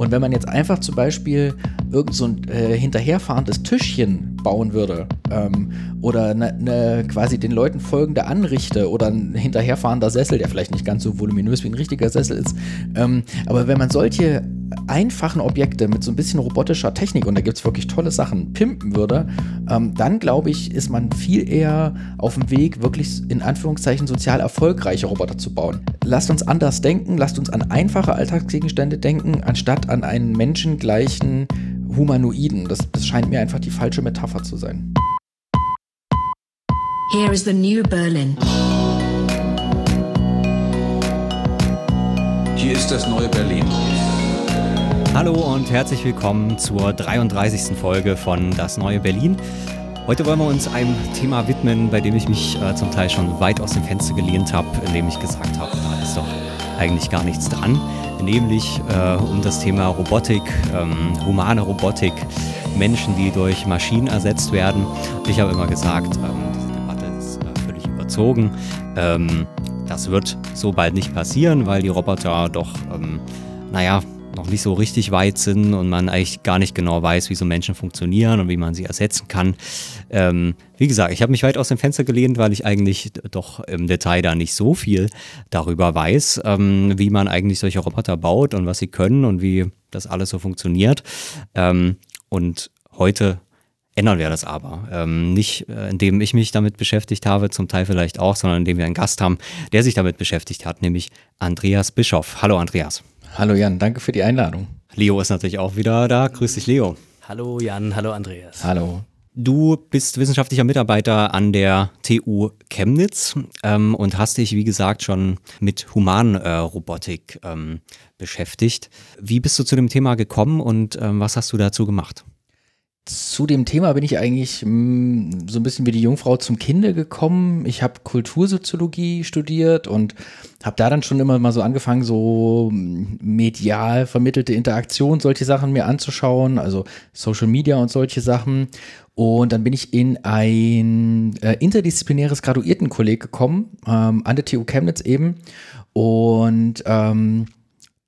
Und wenn man jetzt einfach zum Beispiel irgend so ein äh, hinterherfahrendes Tischchen bauen würde ähm, oder ne, ne, quasi den Leuten folgende Anrichte oder ein hinterherfahrender Sessel, der vielleicht nicht ganz so voluminös wie ein richtiger Sessel ist, ähm, aber wenn man solche einfachen Objekte mit so ein bisschen robotischer Technik, und da gibt es wirklich tolle Sachen, pimpen würde, ähm, dann glaube ich, ist man viel eher auf dem Weg, wirklich in Anführungszeichen sozial erfolgreiche Roboter zu bauen. Lasst uns anders denken, lasst uns an einfache Alltagsgegenstände denken, anstatt an einen menschengleichen Humanoiden. Das, das scheint mir einfach die falsche Metapher zu sein. Here is the new Berlin. Hier ist das neue Berlin. Hallo und herzlich willkommen zur 33. Folge von Das neue Berlin. Heute wollen wir uns einem Thema widmen, bei dem ich mich äh, zum Teil schon weit aus dem Fenster gelehnt habe, indem ich gesagt habe, da ist doch eigentlich gar nichts dran. Nämlich äh, um das Thema Robotik, ähm, humane Robotik, Menschen, die durch Maschinen ersetzt werden. Ich habe immer gesagt, ähm, diese Debatte ist äh, völlig überzogen. Ähm, das wird so bald nicht passieren, weil die Roboter doch, ähm, naja, noch nicht so richtig weit sind und man eigentlich gar nicht genau weiß, wie so Menschen funktionieren und wie man sie ersetzen kann. Ähm, wie gesagt, ich habe mich weit aus dem Fenster gelehnt, weil ich eigentlich doch im Detail da nicht so viel darüber weiß, ähm, wie man eigentlich solche Roboter baut und was sie können und wie das alles so funktioniert. Ähm, und heute ändern wir das aber. Ähm, nicht, äh, indem ich mich damit beschäftigt habe, zum Teil vielleicht auch, sondern indem wir einen Gast haben, der sich damit beschäftigt hat, nämlich Andreas Bischoff. Hallo Andreas. Hallo Jan, danke für die Einladung. Leo ist natürlich auch wieder da. Grüß dich, Leo. Hallo Jan, hallo Andreas. Hallo. Du bist wissenschaftlicher Mitarbeiter an der TU Chemnitz ähm, und hast dich, wie gesagt, schon mit Humanrobotik äh, ähm, beschäftigt. Wie bist du zu dem Thema gekommen und ähm, was hast du dazu gemacht? Zu dem Thema bin ich eigentlich mh, mm, so ein bisschen wie die Jungfrau zum Kinde gekommen. Ich habe Kultursoziologie studiert und habe da dann schon immer mal so angefangen, so medial vermittelte Interaktion, solche Sachen mir anzuschauen, also Social Media und solche Sachen. Und dann bin ich in ein äh, interdisziplinäres Graduiertenkolleg gekommen, ähm, an der TU Chemnitz eben. Und ähm,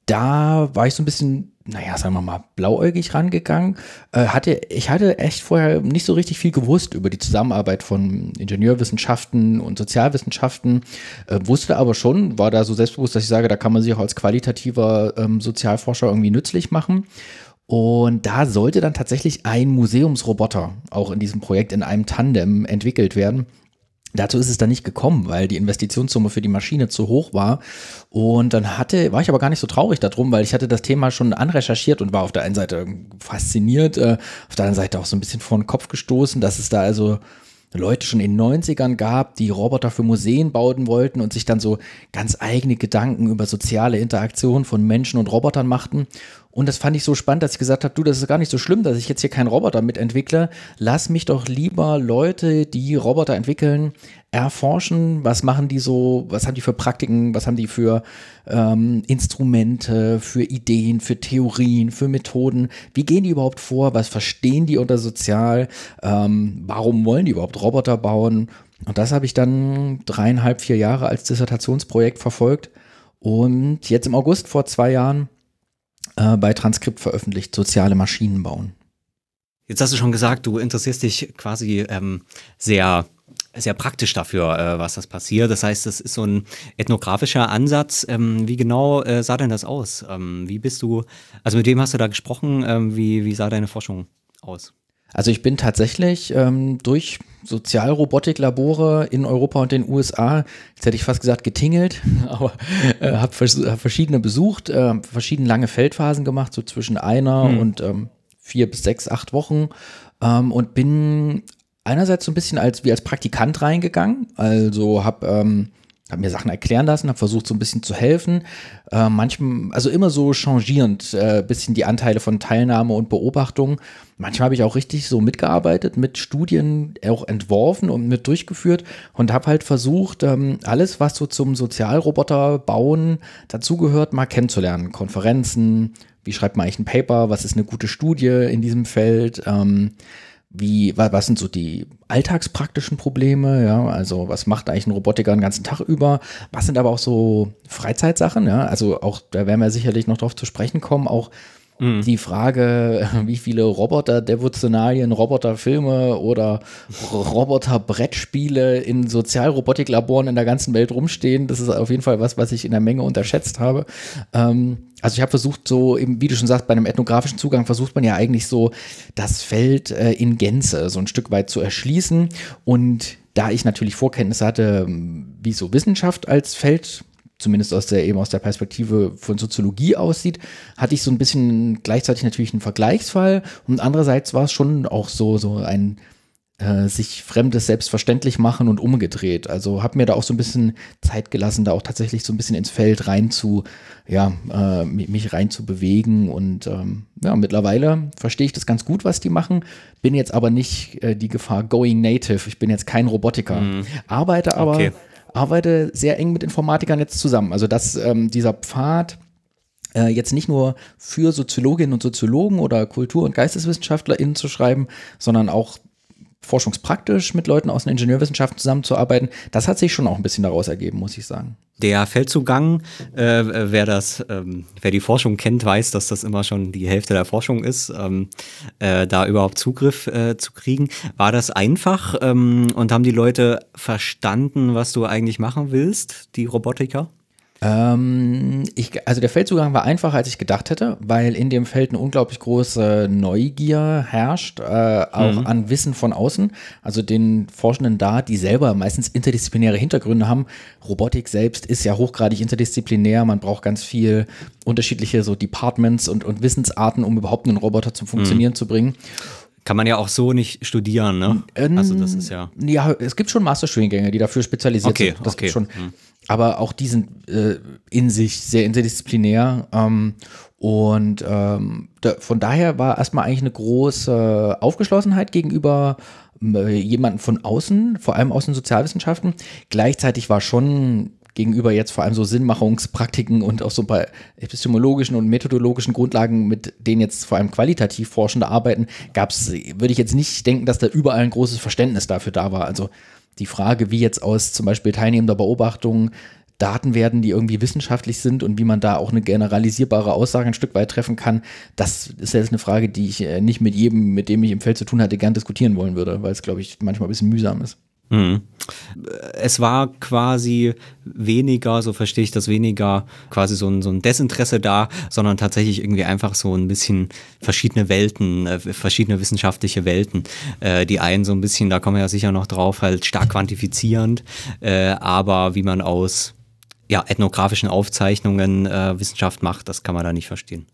da war ich so ein bisschen naja, sagen wir mal, blauäugig rangegangen. Äh, hatte, ich hatte echt vorher nicht so richtig viel gewusst über die Zusammenarbeit von Ingenieurwissenschaften und Sozialwissenschaften, äh, wusste aber schon, war da so selbstbewusst, dass ich sage, da kann man sich auch als qualitativer ähm, Sozialforscher irgendwie nützlich machen. Und da sollte dann tatsächlich ein Museumsroboter auch in diesem Projekt in einem Tandem entwickelt werden. Dazu ist es dann nicht gekommen, weil die Investitionssumme für die Maschine zu hoch war. Und dann hatte, war ich aber gar nicht so traurig darum, weil ich hatte das Thema schon anrecherchiert und war auf der einen Seite fasziniert, äh, auf der anderen Seite auch so ein bisschen vor den Kopf gestoßen, dass es da also Leute schon in den 90ern gab, die Roboter für Museen bauen wollten und sich dann so ganz eigene Gedanken über soziale Interaktion von Menschen und Robotern machten. Und das fand ich so spannend, dass ich gesagt habe, du, das ist gar nicht so schlimm, dass ich jetzt hier keinen Roboter mitentwickle. Lass mich doch lieber Leute, die Roboter entwickeln, erforschen. Was machen die so? Was haben die für Praktiken? Was haben die für ähm, Instrumente, für Ideen, für Theorien, für Methoden? Wie gehen die überhaupt vor? Was verstehen die unter sozial? Ähm, warum wollen die überhaupt Roboter bauen? Und das habe ich dann dreieinhalb, vier Jahre als Dissertationsprojekt verfolgt. Und jetzt im August vor zwei Jahren äh, bei Transkript veröffentlicht, soziale Maschinen bauen. Jetzt hast du schon gesagt, du interessierst dich quasi ähm, sehr sehr praktisch dafür, äh, was das passiert. Das heißt, das ist so ein ethnografischer Ansatz. Ähm, wie genau äh, sah denn das aus? Ähm, wie bist du, also mit wem hast du da gesprochen? Ähm, wie, wie sah deine Forschung aus? Also ich bin tatsächlich ähm, durch Sozialrobotiklabore in Europa und den USA, jetzt hätte ich fast gesagt getingelt, aber äh, habe vers hab verschiedene besucht, äh, verschiedene lange Feldphasen gemacht, so zwischen einer hm. und ähm, vier bis sechs, acht Wochen ähm, und bin einerseits so ein bisschen als wie als Praktikant reingegangen, also habe ähm, habe mir Sachen erklären lassen, habe versucht so ein bisschen zu helfen. Äh, manchmal, also immer so changierend, äh, bisschen die Anteile von Teilnahme und Beobachtung. Manchmal habe ich auch richtig so mitgearbeitet, mit Studien auch entworfen und mit durchgeführt und habe halt versucht, ähm, alles, was so zum Sozialroboter bauen dazugehört, mal kennenzulernen. Konferenzen, wie schreibt man eigentlich ein Paper, was ist eine gute Studie in diesem Feld. Ähm, wie, was sind so die alltagspraktischen Probleme, ja, also was macht eigentlich ein Robotiker den ganzen Tag über, was sind aber auch so Freizeitsachen, ja, also auch, da werden wir sicherlich noch drauf zu sprechen kommen, auch Mhm. Die Frage, wie viele Roboter-Devotionalien, Roboterfilme oder Roboter-Brettspiele in Sozialrobotiklaboren in der ganzen Welt rumstehen, das ist auf jeden Fall was, was ich in der Menge unterschätzt habe. Ähm, also ich habe versucht, so eben, wie du schon sagst, bei einem ethnografischen Zugang versucht man ja eigentlich so das Feld äh, in Gänze so ein Stück weit zu erschließen. Und da ich natürlich Vorkenntnisse hatte, wie so Wissenschaft als Feld zumindest aus der eben aus der Perspektive von Soziologie aussieht, hatte ich so ein bisschen gleichzeitig natürlich einen Vergleichsfall und andererseits war es schon auch so so ein äh, sich Fremdes selbstverständlich machen und umgedreht. Also habe mir da auch so ein bisschen Zeit gelassen, da auch tatsächlich so ein bisschen ins Feld rein zu, ja, äh, mich rein zu bewegen und ähm, ja, mittlerweile verstehe ich das ganz gut, was die machen, bin jetzt aber nicht äh, die Gefahr going native. Ich bin jetzt kein Robotiker, mm. arbeite aber okay arbeite sehr eng mit Informatikern jetzt zusammen. Also dass ähm, dieser Pfad äh, jetzt nicht nur für Soziologinnen und Soziologen oder Kultur- und GeisteswissenschaftlerInnen zu schreiben, sondern auch forschungspraktisch mit Leuten aus den Ingenieurwissenschaften zusammenzuarbeiten, das hat sich schon auch ein bisschen daraus ergeben, muss ich sagen. Der Feldzugang, äh, wer das, ähm, wer die Forschung kennt, weiß, dass das immer schon die Hälfte der Forschung ist, ähm, äh, da überhaupt Zugriff äh, zu kriegen. War das einfach ähm, und haben die Leute verstanden, was du eigentlich machen willst, die Robotiker? Ähm, ich, also der Feldzugang war einfacher, als ich gedacht hätte, weil in dem Feld eine unglaublich große Neugier herrscht, äh, auch mhm. an Wissen von außen. Also den Forschenden da, die selber meistens interdisziplinäre Hintergründe haben. Robotik selbst ist ja hochgradig interdisziplinär. Man braucht ganz viel unterschiedliche so Departments und, und Wissensarten, um überhaupt einen Roboter zum Funktionieren mhm. zu bringen. Kann man ja auch so nicht studieren, ne? Ähm, also das ist ja. Ja, es gibt schon Masterstudiengänge, die dafür spezialisiert okay, sind. Das okay. schon. Hm. Aber auch die sind äh, in sich sehr interdisziplinär. Ähm, und ähm, da, von daher war erstmal eigentlich eine große Aufgeschlossenheit gegenüber äh, jemanden von außen, vor allem aus den Sozialwissenschaften. Gleichzeitig war schon gegenüber jetzt vor allem so Sinnmachungspraktiken und auch so paar epistemologischen und methodologischen Grundlagen, mit denen jetzt vor allem qualitativ Forschende arbeiten, gab es, würde ich jetzt nicht denken, dass da überall ein großes Verständnis dafür da war. Also die Frage, wie jetzt aus zum Beispiel teilnehmender Beobachtung Daten werden, die irgendwie wissenschaftlich sind und wie man da auch eine generalisierbare Aussage ein Stück weit treffen kann, das ist jetzt eine Frage, die ich äh, nicht mit jedem, mit dem ich im Feld zu tun hatte, gern diskutieren wollen würde, weil es, glaube ich, manchmal ein bisschen mühsam ist. Mhm. Es war quasi weniger, so verstehe ich das weniger, quasi so ein, so ein Desinteresse da, sondern tatsächlich irgendwie einfach so ein bisschen verschiedene Welten, äh, verschiedene wissenschaftliche Welten. Äh, die einen so ein bisschen, da kommen wir ja sicher noch drauf, halt stark quantifizierend, äh, aber wie man aus ja, ethnografischen Aufzeichnungen äh, Wissenschaft macht, das kann man da nicht verstehen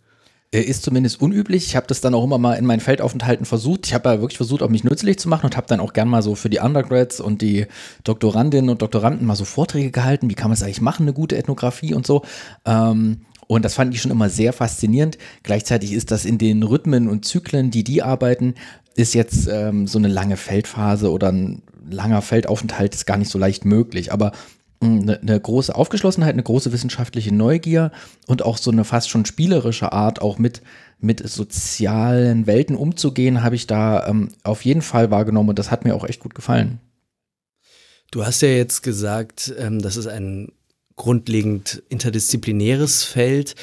ist zumindest unüblich. Ich habe das dann auch immer mal in meinen Feldaufenthalten versucht. Ich habe ja wirklich versucht, auch mich nützlich zu machen und habe dann auch gern mal so für die Undergrads und die Doktorandinnen und Doktoranden mal so Vorträge gehalten. Wie kann man es eigentlich machen, eine gute Ethnographie und so. Ähm, und das fand ich schon immer sehr faszinierend. Gleichzeitig ist das in den Rhythmen und Zyklen, die die arbeiten, ist jetzt ähm, so eine lange Feldphase oder ein langer Feldaufenthalt ist gar nicht so leicht möglich. Aber eine, eine große Aufgeschlossenheit, eine große wissenschaftliche Neugier und auch so eine fast schon spielerische Art, auch mit, mit sozialen Welten umzugehen, habe ich da ähm, auf jeden Fall wahrgenommen und das hat mir auch echt gut gefallen. Du hast ja jetzt gesagt, ähm, das ist ein grundlegend interdisziplinäres Feld.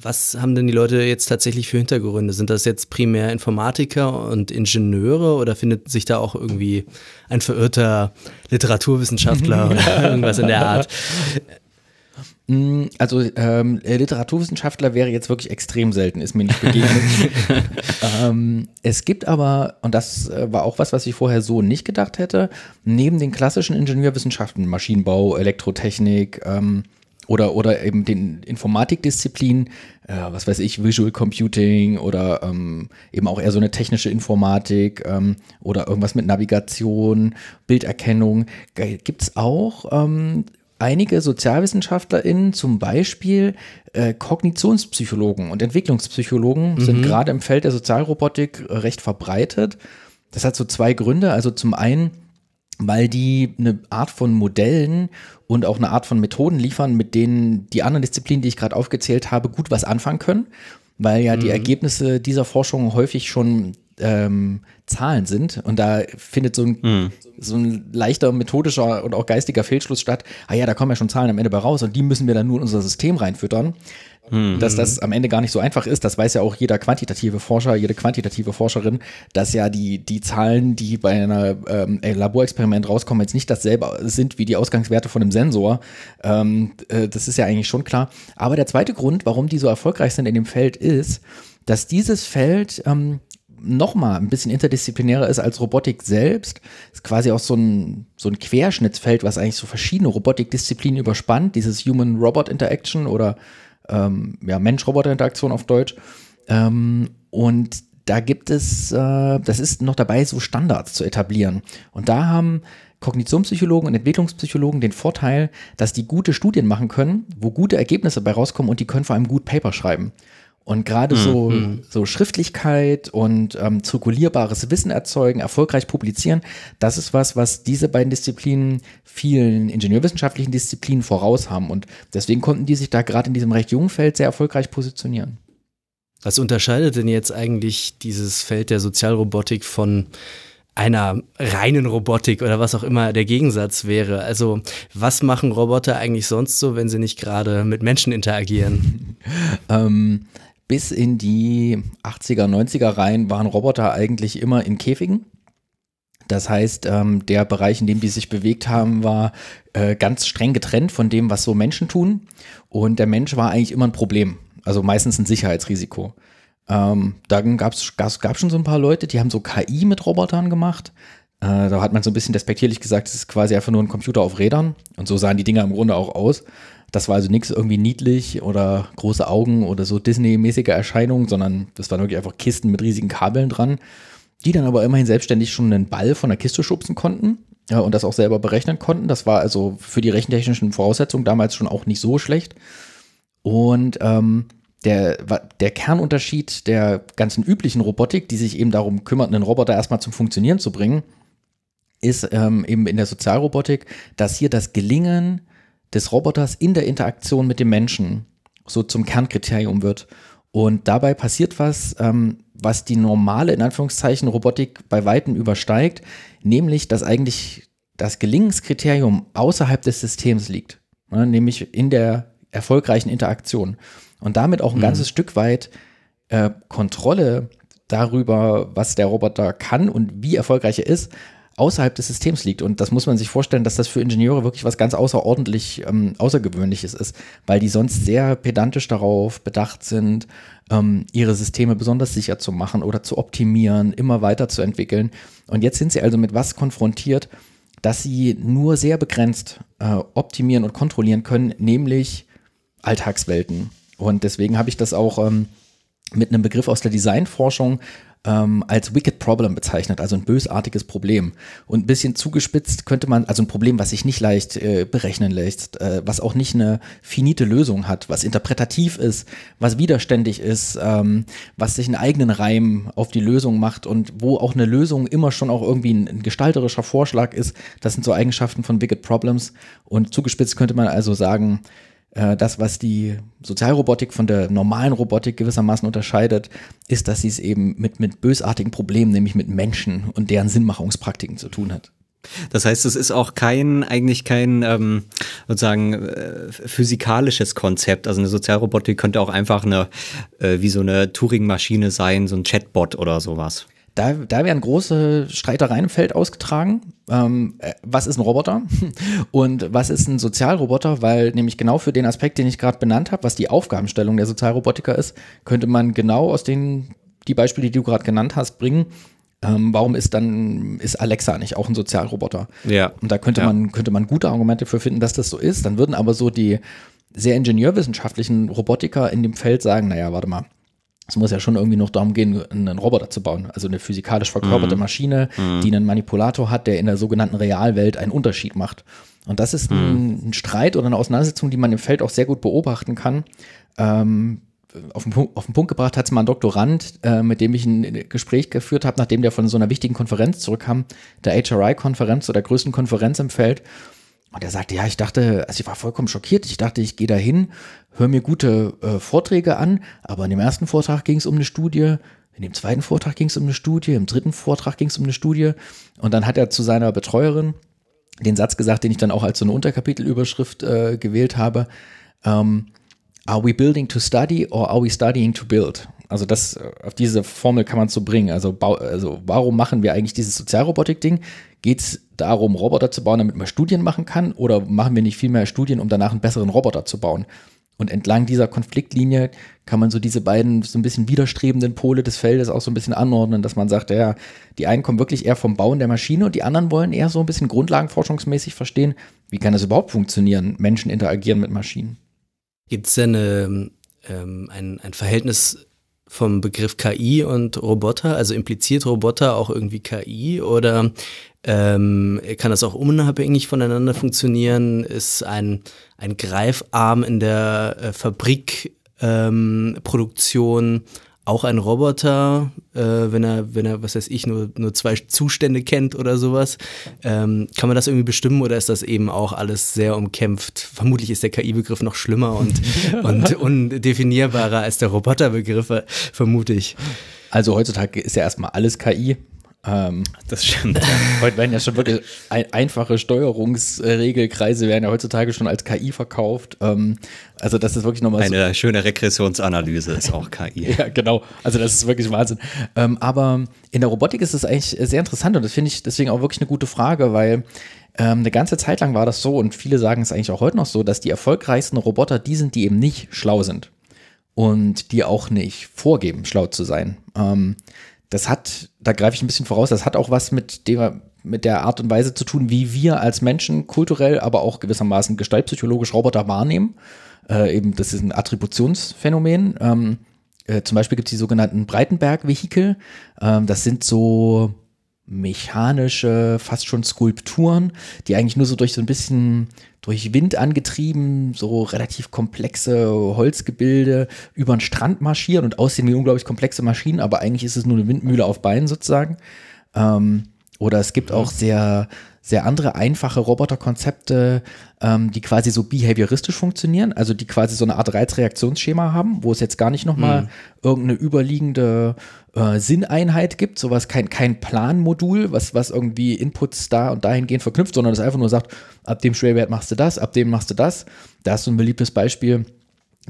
Was haben denn die Leute jetzt tatsächlich für Hintergründe? Sind das jetzt primär Informatiker und Ingenieure oder findet sich da auch irgendwie ein verirrter Literaturwissenschaftler oder irgendwas in der Art? Mm, also ähm, Literaturwissenschaftler wäre jetzt wirklich extrem selten, ist mir nicht begegnet. ähm, es gibt aber, und das äh, war auch was, was ich vorher so nicht gedacht hätte, neben den klassischen Ingenieurwissenschaften, Maschinenbau, Elektrotechnik, ähm, oder, oder eben den Informatikdisziplinen, äh, was weiß ich, Visual Computing oder ähm, eben auch eher so eine technische Informatik ähm, oder irgendwas mit Navigation, Bilderkennung, gibt es auch ähm, einige SozialwissenschaftlerInnen, zum Beispiel äh, Kognitionspsychologen und Entwicklungspsychologen, mhm. sind gerade im Feld der Sozialrobotik recht verbreitet. Das hat so zwei Gründe. Also zum einen weil die eine Art von Modellen und auch eine Art von Methoden liefern, mit denen die anderen Disziplinen, die ich gerade aufgezählt habe, gut was anfangen können, weil ja mhm. die Ergebnisse dieser Forschung häufig schon ähm, Zahlen sind. Und da findet so ein, mhm. so ein leichter methodischer und auch geistiger Fehlschluss statt. Ah ja, da kommen ja schon Zahlen am Ende bei raus und die müssen wir dann nur in unser System reinfüttern. Mhm. Dass das am Ende gar nicht so einfach ist, das weiß ja auch jeder quantitative Forscher, jede quantitative Forscherin, dass ja die, die Zahlen, die bei einer ähm, Laborexperiment rauskommen, jetzt nicht dasselbe sind wie die Ausgangswerte von einem Sensor. Ähm, äh, das ist ja eigentlich schon klar. Aber der zweite Grund, warum die so erfolgreich sind in dem Feld, ist, dass dieses Feld ähm, nochmal ein bisschen interdisziplinärer ist als Robotik selbst. Ist quasi auch so ein, so ein Querschnittsfeld, was eigentlich so verschiedene Robotikdisziplinen überspannt. Dieses Human-Robot-Interaction oder ähm, ja, Mensch-Roboter-Interaktion auf Deutsch. Ähm, und da gibt es, äh, das ist noch dabei, so Standards zu etablieren. Und da haben Kognitionspsychologen und Entwicklungspsychologen den Vorteil, dass die gute Studien machen können, wo gute Ergebnisse dabei rauskommen und die können vor allem gut Paper schreiben. Und gerade so, mhm. so Schriftlichkeit und ähm, zirkulierbares Wissen erzeugen, erfolgreich publizieren, das ist was, was diese beiden Disziplinen vielen ingenieurwissenschaftlichen Disziplinen voraus haben. Und deswegen konnten die sich da gerade in diesem recht jungen Feld sehr erfolgreich positionieren. Was unterscheidet denn jetzt eigentlich dieses Feld der Sozialrobotik von einer reinen Robotik oder was auch immer der Gegensatz wäre. Also was machen Roboter eigentlich sonst so, wenn sie nicht gerade mit Menschen interagieren? ähm, bis in die 80er, 90er rein waren Roboter eigentlich immer in Käfigen. Das heißt, ähm, der Bereich, in dem die sich bewegt haben, war äh, ganz streng getrennt von dem, was so Menschen tun. Und der Mensch war eigentlich immer ein Problem. Also meistens ein Sicherheitsrisiko. Ähm, dann gab es schon so ein paar Leute, die haben so KI mit Robotern gemacht. Äh, da hat man so ein bisschen despektierlich gesagt, es ist quasi einfach nur ein Computer auf Rädern. Und so sahen die Dinger im Grunde auch aus. Das war also nichts irgendwie niedlich oder große Augen oder so Disney-mäßige Erscheinungen, sondern das waren wirklich einfach Kisten mit riesigen Kabeln dran, die dann aber immerhin selbstständig schon einen Ball von der Kiste schubsen konnten ja, und das auch selber berechnen konnten. Das war also für die rechentechnischen Voraussetzungen damals schon auch nicht so schlecht. Und ähm, der, der Kernunterschied der ganzen üblichen Robotik, die sich eben darum kümmert, einen Roboter erstmal zum Funktionieren zu bringen, ist ähm, eben in der Sozialrobotik, dass hier das Gelingen des Roboters in der Interaktion mit dem Menschen so zum Kernkriterium wird. Und dabei passiert was, ähm, was die normale, in Anführungszeichen, Robotik bei Weitem übersteigt, nämlich, dass eigentlich das Gelingenskriterium außerhalb des Systems liegt, ne, nämlich in der erfolgreichen Interaktion. Und damit auch ein mhm. ganzes Stück weit äh, Kontrolle darüber, was der Roboter kann und wie erfolgreich er ist, außerhalb des Systems liegt. Und das muss man sich vorstellen, dass das für Ingenieure wirklich was ganz außerordentlich ähm, Außergewöhnliches ist, weil die sonst sehr pedantisch darauf bedacht sind, ähm, ihre Systeme besonders sicher zu machen oder zu optimieren, immer weiterzuentwickeln. Und jetzt sind sie also mit was konfrontiert, dass sie nur sehr begrenzt äh, optimieren und kontrollieren können, nämlich Alltagswelten. Und deswegen habe ich das auch ähm, mit einem Begriff aus der Designforschung ähm, als Wicked Problem bezeichnet, also ein bösartiges Problem. Und ein bisschen zugespitzt könnte man, also ein Problem, was sich nicht leicht äh, berechnen lässt, äh, was auch nicht eine finite Lösung hat, was interpretativ ist, was widerständig ist, ähm, was sich einen eigenen Reim auf die Lösung macht und wo auch eine Lösung immer schon auch irgendwie ein, ein gestalterischer Vorschlag ist. Das sind so Eigenschaften von Wicked Problems. Und zugespitzt könnte man also sagen, das, was die Sozialrobotik von der normalen Robotik gewissermaßen unterscheidet, ist, dass sie es eben mit, mit bösartigen Problemen, nämlich mit Menschen und deren Sinnmachungspraktiken zu tun hat. Das heißt, es ist auch kein, eigentlich kein ähm, sozusagen äh, physikalisches Konzept. Also eine Sozialrobotik könnte auch einfach eine, äh, wie so eine Turing-Maschine sein, so ein Chatbot oder sowas. Da, da werden große Streitereien im Feld ausgetragen. Ähm, äh, was ist ein Roboter und was ist ein Sozialroboter? Weil nämlich genau für den Aspekt, den ich gerade benannt habe, was die Aufgabenstellung der Sozialrobotiker ist, könnte man genau aus den die Beispiele, die du gerade genannt hast, bringen. Ähm, warum ist dann ist Alexa nicht auch ein Sozialroboter? Ja. Und da könnte ja. man könnte man gute Argumente für finden, dass das so ist. Dann würden aber so die sehr ingenieurwissenschaftlichen Robotiker in dem Feld sagen, naja, warte mal, es muss ja schon irgendwie noch darum gehen, einen Roboter zu bauen, also eine physikalisch verkörperte mhm. Maschine, mhm. die einen Manipulator hat, der in der sogenannten Realwelt einen Unterschied macht. Und das ist ein, mhm. ein Streit oder eine Auseinandersetzung, die man im Feld auch sehr gut beobachten kann. Ähm, auf den, Punkt, auf den Punkt gebracht hat es mal ein Doktorand, äh, mit dem ich ein Gespräch geführt habe, nachdem der von so einer wichtigen Konferenz zurückkam, der HRI-Konferenz oder der größten Konferenz im Feld. Und er sagte, ja, ich dachte, also ich war vollkommen schockiert. Ich dachte, ich gehe da hin, höre mir gute äh, Vorträge an, aber in dem ersten Vortrag ging es um eine Studie, in dem zweiten Vortrag ging es um eine Studie, im dritten Vortrag ging es um eine Studie. Und dann hat er zu seiner Betreuerin den Satz gesagt, den ich dann auch als so eine Unterkapitelüberschrift äh, gewählt habe. Ähm, are we building to study or are we studying to build? Also das, äh, auf diese Formel kann man so bringen. Also, also warum machen wir eigentlich dieses Sozialrobotik-Ding? Geht es darum, Roboter zu bauen, damit man Studien machen kann? Oder machen wir nicht viel mehr Studien, um danach einen besseren Roboter zu bauen? Und entlang dieser Konfliktlinie kann man so diese beiden so ein bisschen widerstrebenden Pole des Feldes auch so ein bisschen anordnen, dass man sagt, ja, die einen kommen wirklich eher vom Bauen der Maschine und die anderen wollen eher so ein bisschen grundlagenforschungsmäßig verstehen, wie kann das überhaupt funktionieren, Menschen interagieren mit Maschinen. Gibt es denn eine, ähm, ein, ein Verhältnis vom Begriff KI und Roboter? Also impliziert Roboter auch irgendwie KI oder ähm, kann das auch unabhängig voneinander funktionieren? Ist ein, ein Greifarm in der äh, Fabrikproduktion ähm, auch ein Roboter, äh, wenn er, wenn er, was weiß ich, nur, nur zwei Zustände kennt oder sowas. Ähm, kann man das irgendwie bestimmen oder ist das eben auch alles sehr umkämpft? Vermutlich ist der KI-Begriff noch schlimmer und, und undefinierbarer als der Roboterbegriff, vermute ich. Also heutzutage ist ja erstmal alles KI. Ähm, das stimmt. Heute werden ja schon wirklich ein, einfache Steuerungsregelkreise werden ja heutzutage schon als KI verkauft. Ähm, also das ist wirklich nochmal eine so. schöne Regressionsanalyse ist auch KI. ja, genau. Also das ist wirklich Wahnsinn. Ähm, aber in der Robotik ist es eigentlich sehr interessant und das finde ich deswegen auch wirklich eine gute Frage, weil ähm, eine ganze Zeit lang war das so und viele sagen es eigentlich auch heute noch so, dass die erfolgreichsten Roboter die sind, die eben nicht schlau sind und die auch nicht vorgeben, schlau zu sein. Ähm, das hat, da greife ich ein bisschen voraus, das hat auch was mit der, mit der Art und Weise zu tun, wie wir als Menschen kulturell, aber auch gewissermaßen gestaltpsychologisch Roboter wahrnehmen. Äh, eben, das ist ein Attributionsphänomen. Ähm, äh, zum Beispiel gibt es die sogenannten Breitenberg-Vehikel. Ähm, das sind so mechanische, fast schon Skulpturen, die eigentlich nur so durch so ein bisschen durch Wind angetrieben, so relativ komplexe Holzgebilde über den Strand marschieren und aussehen wie unglaublich komplexe Maschinen, aber eigentlich ist es nur eine Windmühle auf Beinen sozusagen. Ähm, oder es gibt auch sehr, sehr andere einfache Roboterkonzepte, die quasi so behavioristisch funktionieren, also die quasi so eine Art Reizreaktionsschema haben, wo es jetzt gar nicht nochmal mhm. irgendeine überliegende äh, Sinneinheit gibt, sowas kein, kein Planmodul, was, was irgendwie Inputs da und dahingehend verknüpft, sondern das einfach nur sagt, ab dem Schwerwert machst du das, ab dem machst du das. Da ist so ein beliebtes Beispiel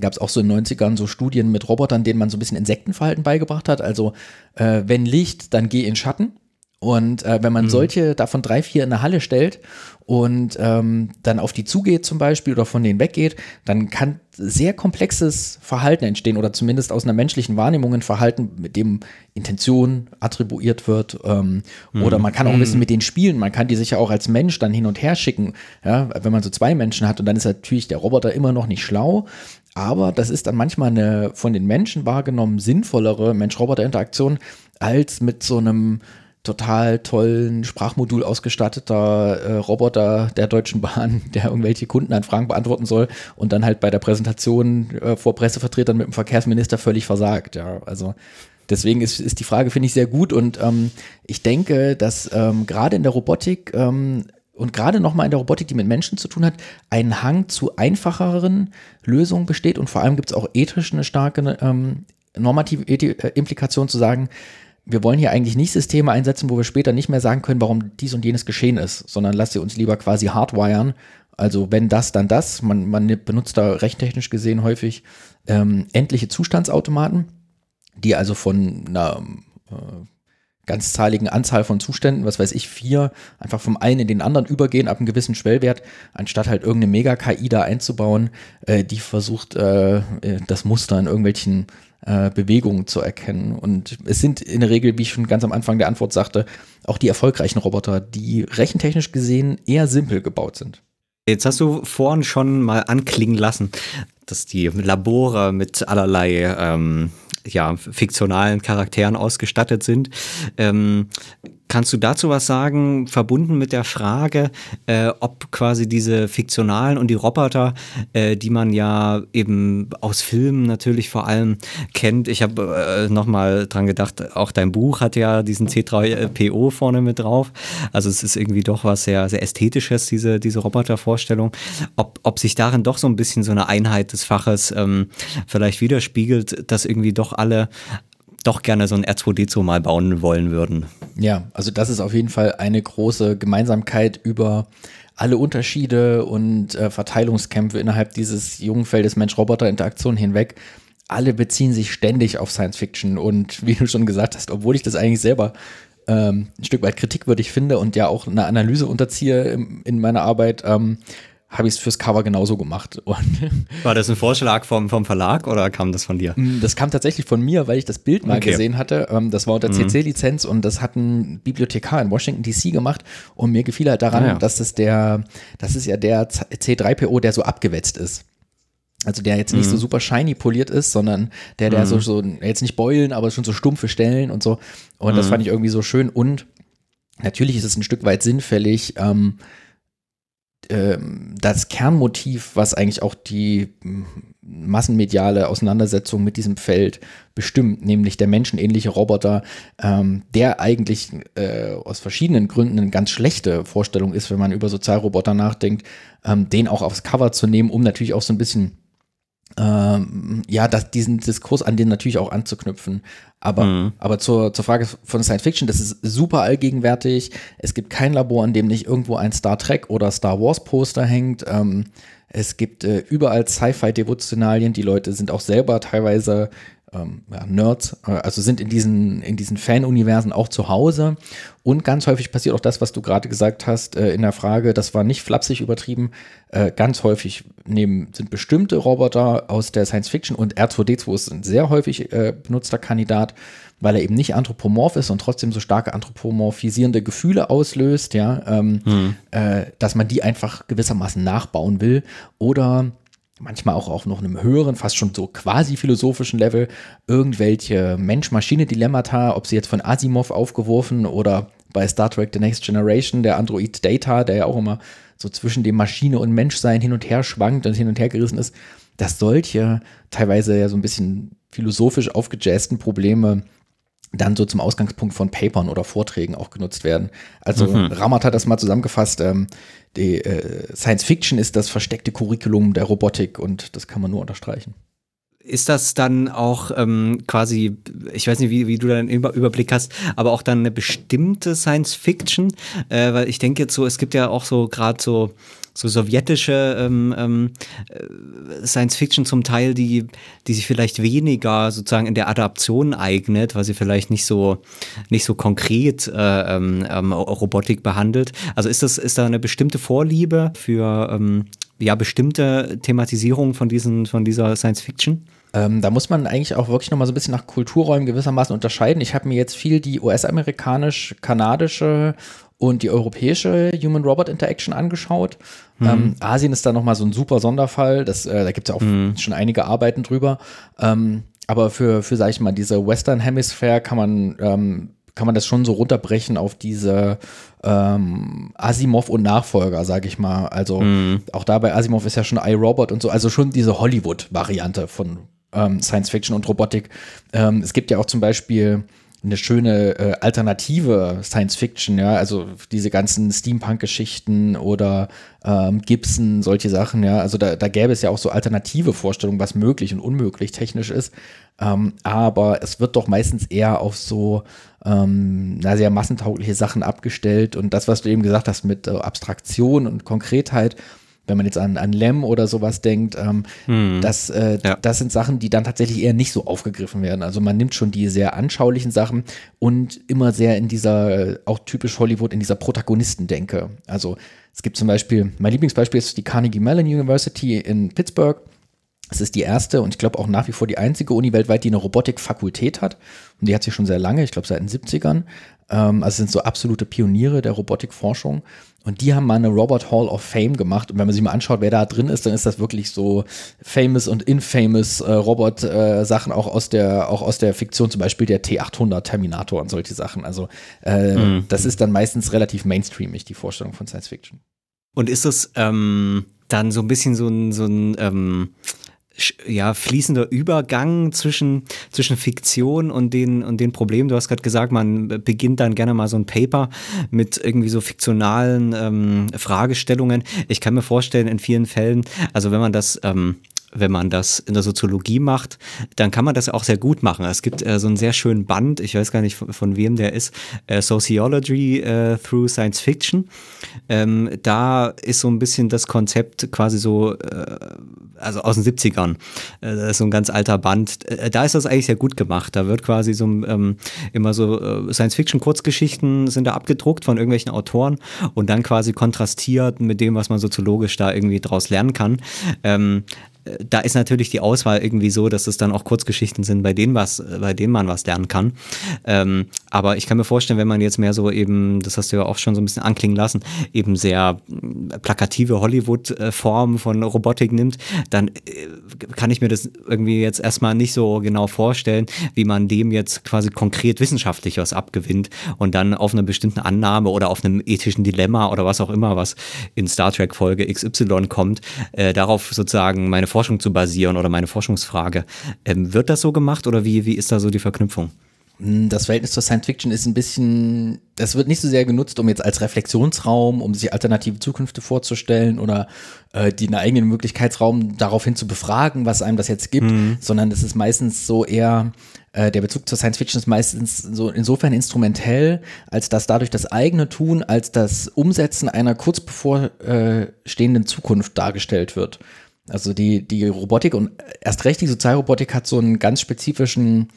gab es auch so in den 90ern so Studien mit Robotern, denen man so ein bisschen Insektenverhalten beigebracht hat. Also äh, wenn Licht, dann geh in Schatten. Und äh, wenn man mhm. solche davon drei, vier in der Halle stellt und ähm, dann auf die zugeht zum Beispiel oder von denen weggeht, dann kann sehr komplexes Verhalten entstehen oder zumindest aus einer menschlichen Wahrnehmung ein Verhalten, mit dem Intention attribuiert wird. Ähm, mhm. Oder man kann auch ein bisschen mhm. mit denen spielen. Man kann die sich ja auch als Mensch dann hin und her schicken. Ja, wenn man so zwei Menschen hat und dann ist natürlich der Roboter immer noch nicht schlau. Aber das ist dann manchmal eine von den Menschen wahrgenommen sinnvollere Mensch-Roboter-Interaktion als mit so einem total tollen Sprachmodul ausgestatteter äh, Roboter der Deutschen Bahn, der irgendwelche Kundenanfragen beantworten soll und dann halt bei der Präsentation äh, vor Pressevertretern mit dem Verkehrsminister völlig versagt. Ja, also deswegen ist, ist die Frage, finde ich, sehr gut und ähm, ich denke, dass ähm, gerade in der Robotik ähm, und gerade nochmal in der Robotik, die mit Menschen zu tun hat, ein Hang zu einfacheren Lösungen besteht und vor allem gibt es auch ethisch eine starke ähm, normative äh, Implikation zu sagen, wir wollen hier eigentlich nicht Systeme einsetzen, wo wir später nicht mehr sagen können, warum dies und jenes geschehen ist, sondern lass sie uns lieber quasi hardwiren. Also wenn das, dann das. Man, man benutzt da rechtstechnisch gesehen häufig ähm, endliche Zustandsautomaten, die also von einer äh, ganzzahligen Anzahl von Zuständen, was weiß ich, vier, einfach vom einen in den anderen übergehen ab einem gewissen Schwellwert, anstatt halt irgendeine Mega-KI da einzubauen, äh, die versucht, äh, äh das Muster in irgendwelchen äh, Bewegungen zu erkennen. Und es sind in der Regel, wie ich schon ganz am Anfang der Antwort sagte, auch die erfolgreichen Roboter, die rechentechnisch gesehen eher simpel gebaut sind. Jetzt hast du vorhin schon mal anklingen lassen, dass die Labore mit allerlei ähm, ja, fiktionalen Charakteren ausgestattet sind. Ähm, Kannst du dazu was sagen, verbunden mit der Frage, äh, ob quasi diese fiktionalen und die Roboter, äh, die man ja eben aus Filmen natürlich vor allem kennt. Ich habe äh, nochmal dran gedacht, auch dein Buch hat ja diesen C3PO vorne mit drauf. Also es ist irgendwie doch was sehr, sehr Ästhetisches, diese, diese Robotervorstellung. Ob, ob sich darin doch so ein bisschen so eine Einheit des Faches ähm, vielleicht widerspiegelt, dass irgendwie doch alle doch gerne so ein R2D2 mal bauen wollen würden. Ja, also das ist auf jeden Fall eine große Gemeinsamkeit über alle Unterschiede und äh, Verteilungskämpfe innerhalb dieses jungen Feldes Mensch-Roboter-Interaktion hinweg. Alle beziehen sich ständig auf Science Fiction und wie du schon gesagt hast, obwohl ich das eigentlich selber ähm, ein Stück weit kritikwürdig finde und ja auch eine Analyse unterziehe in, in meiner Arbeit, ähm, habe ich es fürs Cover genauso gemacht. Und War das ein Vorschlag vom, vom Verlag oder kam das von dir? Mm, das kam tatsächlich von mir, weil ich das Bild mal okay. gesehen hatte. Ähm, das war unter mhm. CC-Lizenz und das hat ein Bibliothekar in Washington DC gemacht. Und mir gefiel halt daran, ah, ja. dass es der, das ist ja der C3PO, der so abgewetzt ist. Also der jetzt nicht mhm. so super shiny poliert ist, sondern der, der mhm. so, so, jetzt nicht beulen, aber schon so stumpfe Stellen und so. Und das mhm. fand ich irgendwie so schön. Und natürlich ist es ein Stück weit sinnfällig, ähm, ähm, das Kernmotiv, was eigentlich auch die hm, massenmediale Auseinandersetzung mit diesem Feld bestimmt, nämlich der menschenähnliche Roboter, ähm, der eigentlich äh, aus verschiedenen Gründen eine ganz schlechte Vorstellung ist, wenn man über Sozialroboter nachdenkt, ähm, den auch aufs Cover zu nehmen, um natürlich auch so ein bisschen ähm, ja, das, diesen Diskurs an den natürlich auch anzuknüpfen. Aber, mhm. aber zur, zur Frage von Science Fiction, das ist super allgegenwärtig. Es gibt kein Labor, an dem nicht irgendwo ein Star Trek oder Star Wars Poster hängt. Ähm, es gibt äh, überall Sci-Fi-Devotionalien. Die Leute sind auch selber teilweise ähm, ja, Nerds, äh, also sind in diesen, in diesen Fan-Universen auch zu Hause. Und ganz häufig passiert auch das, was du gerade gesagt hast äh, in der Frage, das war nicht flapsig übertrieben. Äh, ganz häufig nehmen, sind bestimmte Roboter aus der Science Fiction und R2D2 ist ein sehr häufig äh, benutzter Kandidat, weil er eben nicht anthropomorph ist und trotzdem so starke anthropomorphisierende Gefühle auslöst, ja, ähm, hm. äh, dass man die einfach gewissermaßen nachbauen will. Oder manchmal auch auf noch einem höheren, fast schon so quasi philosophischen Level, irgendwelche Mensch-Maschine-Dilemmata, ob sie jetzt von Asimov aufgeworfen oder bei Star Trek The Next Generation, der Android Data, der ja auch immer so zwischen dem Maschine und Menschsein hin und her schwankt und hin und her gerissen ist, dass solche teilweise ja so ein bisschen philosophisch aufgejazzten Probleme dann so zum Ausgangspunkt von Papern oder Vorträgen auch genutzt werden. Also mhm. Ramat hat das mal zusammengefasst, ähm, die äh, Science Fiction ist das versteckte Curriculum der Robotik und das kann man nur unterstreichen. Ist das dann auch ähm, quasi, ich weiß nicht, wie, wie du da einen Überblick hast, aber auch dann eine bestimmte Science Fiction? Äh, weil ich denke jetzt so, es gibt ja auch so gerade so so sowjetische ähm, ähm, äh, Science Fiction zum Teil, die, die sich vielleicht weniger sozusagen in der Adaption eignet, weil sie vielleicht nicht so nicht so konkret äh, ähm, ähm Robotik behandelt. Also ist das ist da eine bestimmte Vorliebe für ähm, ja bestimmte Thematisierung von diesen von dieser Science Fiction? Ähm, da muss man eigentlich auch wirklich nochmal so ein bisschen nach Kulturräumen gewissermaßen unterscheiden. Ich habe mir jetzt viel die US-amerikanisch-kanadische und die europäische Human-Robot-Interaction angeschaut. Mhm. Ähm, Asien ist da nochmal so ein super Sonderfall. Das, äh, da gibt es ja auch mhm. schon einige Arbeiten drüber. Ähm, aber für, für, sag ich mal, diese Western Hemisphere kann man, ähm, kann man das schon so runterbrechen auf diese ähm, Asimov und Nachfolger, sag ich mal. Also mhm. auch da bei Asimov ist ja schon iRobot und so, also schon diese Hollywood-Variante von ähm, Science Fiction und Robotik. Ähm, es gibt ja auch zum Beispiel eine schöne äh, alternative Science Fiction, ja, also diese ganzen Steampunk-Geschichten oder ähm, Gibson, solche Sachen, ja, also da, da gäbe es ja auch so alternative Vorstellungen, was möglich und unmöglich technisch ist, ähm, aber es wird doch meistens eher auf so ähm, na, sehr massentaugliche Sachen abgestellt. Und das, was du eben gesagt hast mit äh, Abstraktion und Konkretheit, wenn man jetzt an, an Lem oder sowas denkt, ähm, hm. das, äh, ja. das sind Sachen, die dann tatsächlich eher nicht so aufgegriffen werden. Also man nimmt schon die sehr anschaulichen Sachen und immer sehr in dieser, auch typisch Hollywood, in dieser Protagonistendenke. Also es gibt zum Beispiel, mein Lieblingsbeispiel ist die Carnegie Mellon University in Pittsburgh. Es ist die erste und ich glaube auch nach wie vor die einzige Uni weltweit, die eine Robotikfakultät hat. Und die hat sie schon sehr lange, ich glaube seit den 70ern. Ähm, also sind so absolute Pioniere der Robotikforschung. Und die haben mal eine Robot Hall of Fame gemacht. Und wenn man sich mal anschaut, wer da drin ist, dann ist das wirklich so famous und infamous äh, Robot-Sachen äh, auch aus der, auch aus der Fiktion, zum Beispiel der T800 Terminator und solche Sachen. Also äh, mhm. das ist dann meistens relativ mainstreamig, die Vorstellung von Science Fiction. Und ist das ähm, dann so ein bisschen so ein, so ein ähm ja, fließender Übergang zwischen, zwischen Fiktion und den, und den Problemen. Du hast gerade gesagt, man beginnt dann gerne mal so ein Paper mit irgendwie so fiktionalen ähm, Fragestellungen. Ich kann mir vorstellen, in vielen Fällen, also wenn man das ähm, wenn man das in der Soziologie macht, dann kann man das auch sehr gut machen. Es gibt äh, so einen sehr schönen Band, ich weiß gar nicht von, von wem der ist, äh, Sociology äh, through Science Fiction. Ähm, da ist so ein bisschen das Konzept quasi so, äh, also aus den 70ern. Äh, das ist so ein ganz alter Band. Äh, da ist das eigentlich sehr gut gemacht. Da wird quasi so ähm, immer so Science Fiction Kurzgeschichten sind da abgedruckt von irgendwelchen Autoren und dann quasi kontrastiert mit dem, was man soziologisch da irgendwie draus lernen kann. Ähm, da ist natürlich die Auswahl irgendwie so, dass es dann auch Kurzgeschichten sind, bei denen was, bei denen man was lernen kann. Ähm, aber ich kann mir vorstellen, wenn man jetzt mehr so eben, das hast du ja auch schon so ein bisschen anklingen lassen, eben sehr äh, plakative Hollywood-Formen von Robotik nimmt, dann äh, kann ich mir das irgendwie jetzt erstmal nicht so genau vorstellen, wie man dem jetzt quasi konkret wissenschaftlich was abgewinnt und dann auf einer bestimmten Annahme oder auf einem ethischen Dilemma oder was auch immer, was in Star Trek Folge XY kommt, äh, darauf sozusagen meine Forschung zu basieren oder meine Forschungsfrage. Ähm, wird das so gemacht oder wie, wie ist da so die Verknüpfung? Hm, das Verhältnis zur Science Fiction ist ein bisschen, das wird nicht so sehr genutzt, um jetzt als Reflexionsraum, um sich alternative Zukünfte vorzustellen oder äh, einen eigenen Möglichkeitsraum daraufhin zu befragen, was einem das jetzt gibt, mhm. sondern es ist meistens so eher, äh, der Bezug zur Science Fiction ist meistens so insofern instrumentell, als dass dadurch das eigene Tun als das Umsetzen einer kurz bevorstehenden Zukunft dargestellt wird. Also die, die Robotik und erst recht die Sozialrobotik hat so einen ganz spezifischen,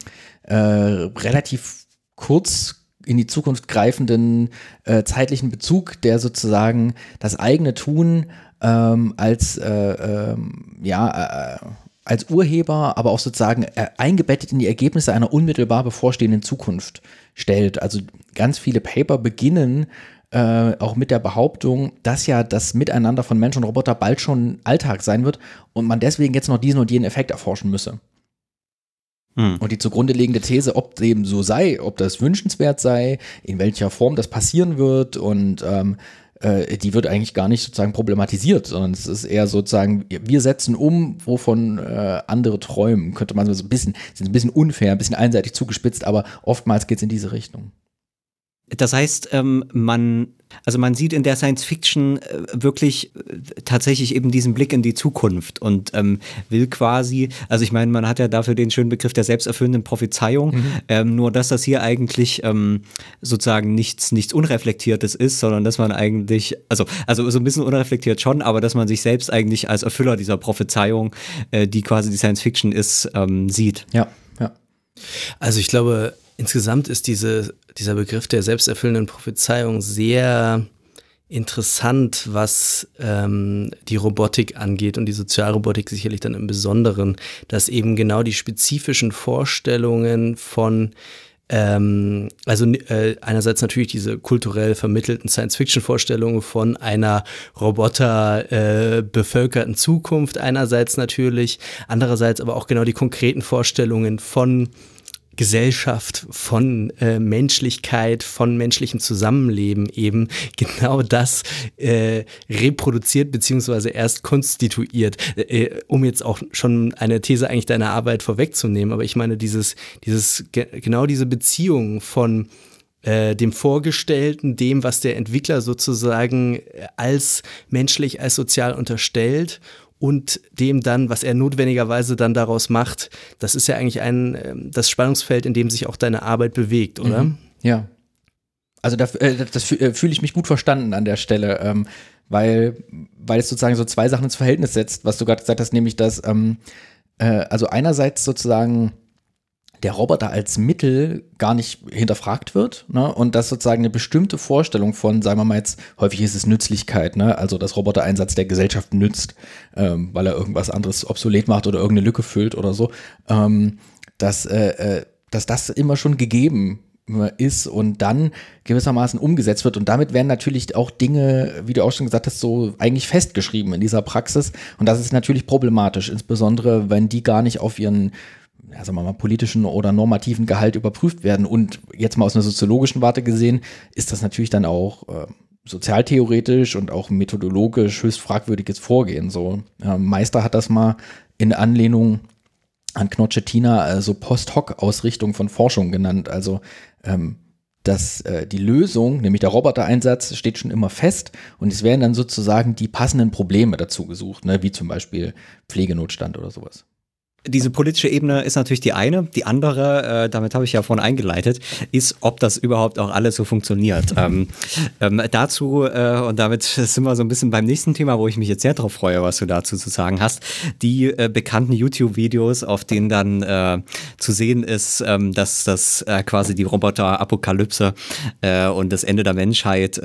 äh, relativ kurz in die Zukunft greifenden äh, zeitlichen Bezug, der sozusagen das eigene Tun ähm, als äh, ähm, ja äh, als Urheber, aber auch sozusagen äh, eingebettet in die Ergebnisse einer unmittelbar bevorstehenden Zukunft stellt. Also ganz viele Paper beginnen äh, auch mit der Behauptung, dass ja das Miteinander von Mensch und Roboter bald schon Alltag sein wird und man deswegen jetzt noch diesen und jenen Effekt erforschen müsse. Hm. Und die zugrunde liegende These, ob dem so sei, ob das wünschenswert sei, in welcher Form das passieren wird und ähm, äh, die wird eigentlich gar nicht sozusagen problematisiert, sondern es ist eher sozusagen, wir setzen um, wovon äh, andere träumen, könnte man so ein bisschen, sind ein bisschen unfair, ein bisschen einseitig zugespitzt, aber oftmals geht es in diese Richtung. Das heißt, ähm, man, also man sieht in der Science Fiction äh, wirklich äh, tatsächlich eben diesen Blick in die Zukunft und ähm, will quasi, also ich meine, man hat ja dafür den schönen Begriff der selbsterfüllenden Prophezeiung, mhm. ähm, nur dass das hier eigentlich sozusagen nichts, nichts Unreflektiertes ist, sondern dass man eigentlich, also, also so ein bisschen unreflektiert schon, aber dass man sich selbst eigentlich als Erfüller dieser Prophezeiung, äh, die quasi die Science Fiction ist, sieht. Ja, ja. Also ich glaube, insgesamt ist diese dieser Begriff der selbsterfüllenden Prophezeiung sehr interessant, was ähm, die Robotik angeht und die Sozialrobotik sicherlich dann im Besonderen, dass eben genau die spezifischen Vorstellungen von ähm, also äh, einerseits natürlich diese kulturell vermittelten Science-Fiction-Vorstellungen von einer Roboter äh, Zukunft einerseits natürlich, andererseits aber auch genau die konkreten Vorstellungen von Gesellschaft, von äh, Menschlichkeit, von menschlichem Zusammenleben eben genau das äh, reproduziert beziehungsweise erst konstituiert, äh, um jetzt auch schon eine These eigentlich deiner Arbeit vorwegzunehmen. Aber ich meine, dieses, dieses, genau diese Beziehung von äh, dem Vorgestellten, dem, was der Entwickler sozusagen als menschlich, als sozial unterstellt und dem dann, was er notwendigerweise dann daraus macht, das ist ja eigentlich ein, ähm, das Spannungsfeld, in dem sich auch deine Arbeit bewegt, oder? Mhm. Ja. Also da, äh, das äh, fühle ich mich gut verstanden an der Stelle, ähm, weil, weil es sozusagen so zwei Sachen ins Verhältnis setzt, was du gerade gesagt hast, nämlich dass, ähm, äh, also einerseits sozusagen der Roboter als Mittel gar nicht hinterfragt wird ne? und dass sozusagen eine bestimmte Vorstellung von, sagen wir mal jetzt, häufig ist es Nützlichkeit, ne? also dass Robotereinsatz der Gesellschaft nützt, ähm, weil er irgendwas anderes obsolet macht oder irgendeine Lücke füllt oder so, ähm, dass, äh, äh, dass das immer schon gegeben ist und dann gewissermaßen umgesetzt wird. Und damit werden natürlich auch Dinge, wie du auch schon gesagt hast, so eigentlich festgeschrieben in dieser Praxis. Und das ist natürlich problematisch, insbesondere wenn die gar nicht auf ihren ja, sagen wir mal, politischen oder normativen Gehalt überprüft werden. Und jetzt mal aus einer soziologischen Warte gesehen, ist das natürlich dann auch äh, sozialtheoretisch und auch methodologisch höchst fragwürdiges Vorgehen. So, äh, Meister hat das mal in Anlehnung an Knochettina also Post-Hoc-Ausrichtung von Forschung genannt. Also ähm, dass äh, die Lösung, nämlich der Robotereinsatz, steht schon immer fest und es werden dann sozusagen die passenden Probleme dazu gesucht, ne, wie zum Beispiel Pflegenotstand oder sowas diese politische Ebene ist natürlich die eine. Die andere, äh, damit habe ich ja vorhin eingeleitet, ist, ob das überhaupt auch alles so funktioniert. ähm, ähm, dazu, äh, und damit sind wir so ein bisschen beim nächsten Thema, wo ich mich jetzt sehr darauf freue, was du dazu zu sagen hast. Die äh, bekannten YouTube-Videos, auf denen dann äh, zu sehen ist, ähm, dass das äh, quasi die Roboter-Apokalypse äh, und das Ende der Menschheit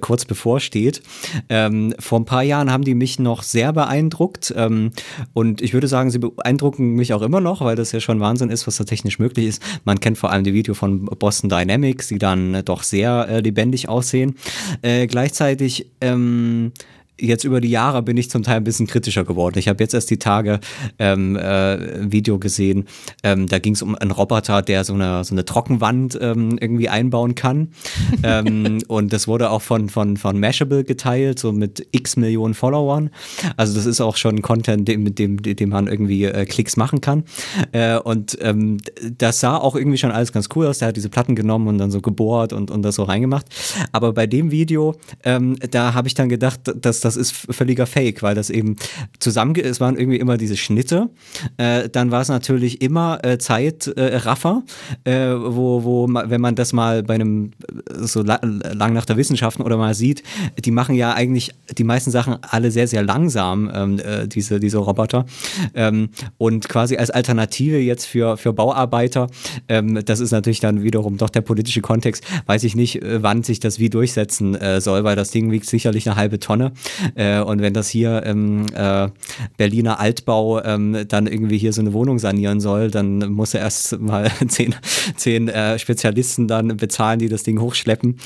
kurz bevorsteht. Ähm, vor ein paar Jahren haben die mich noch sehr beeindruckt ähm, und ich würde sagen, sie beeindrucken beeindrucken mich auch immer noch, weil das ja schon Wahnsinn ist, was da technisch möglich ist. Man kennt vor allem die Video von Boston Dynamics, die dann doch sehr äh, lebendig aussehen. Äh, gleichzeitig ähm, jetzt über die Jahre bin ich zum Teil ein bisschen kritischer geworden. Ich habe jetzt erst die Tage ähm, äh, Video gesehen, ähm, da ging es um einen Roboter, der so eine, so eine Trockenwand ähm, irgendwie einbauen kann. ähm, und das wurde auch von, von, von Mashable geteilt, so mit x Millionen Followern. Also das ist auch schon Content, dem, mit dem, dem man irgendwie äh, Klicks machen kann. Äh, und ähm, das sah auch irgendwie schon alles ganz cool aus. Der hat diese Platten genommen und dann so gebohrt und, und das so reingemacht. Aber bei dem Video, ähm, da habe ich dann gedacht, dass das ist völliger Fake, weil das eben zusammen, es waren irgendwie immer diese Schnitte. Äh, dann war es natürlich immer äh, Zeitraffer, äh, wo, wo, wenn man das mal bei einem äh, so la lang nach der Wissenschaften oder mal sieht, die machen ja eigentlich die meisten Sachen alle sehr, sehr langsam, ähm, äh, diese, diese Roboter. Ähm, und quasi als Alternative jetzt für, für Bauarbeiter, ähm, das ist natürlich dann wiederum doch der politische Kontext, weiß ich nicht, äh, wann sich das wie durchsetzen soll, weil das Ding wiegt sicherlich eine halbe Tonne. Äh, und wenn das hier im äh, Berliner Altbau ähm, dann irgendwie hier so eine Wohnung sanieren soll, dann muss er erst mal zehn, zehn äh, Spezialisten dann bezahlen, die das Ding hochschleppen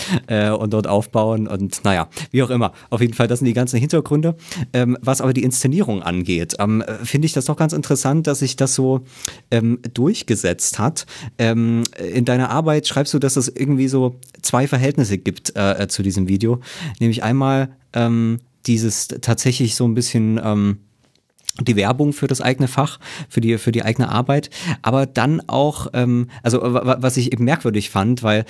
und dort aufbauen. Und naja, wie auch immer. Auf jeden Fall, das sind die ganzen Hintergründe. Ähm, was aber die Inszenierung angeht, ähm, finde ich das doch ganz interessant, dass sich das so ähm, durchgesetzt hat. Ähm, in deiner Arbeit schreibst du, dass es irgendwie so zwei Verhältnisse gibt zu diesem Video. Nämlich einmal ähm, dieses tatsächlich so ein bisschen ähm, die Werbung für das eigene Fach, für die, für die eigene Arbeit, aber dann auch, ähm, also was ich eben merkwürdig fand, weil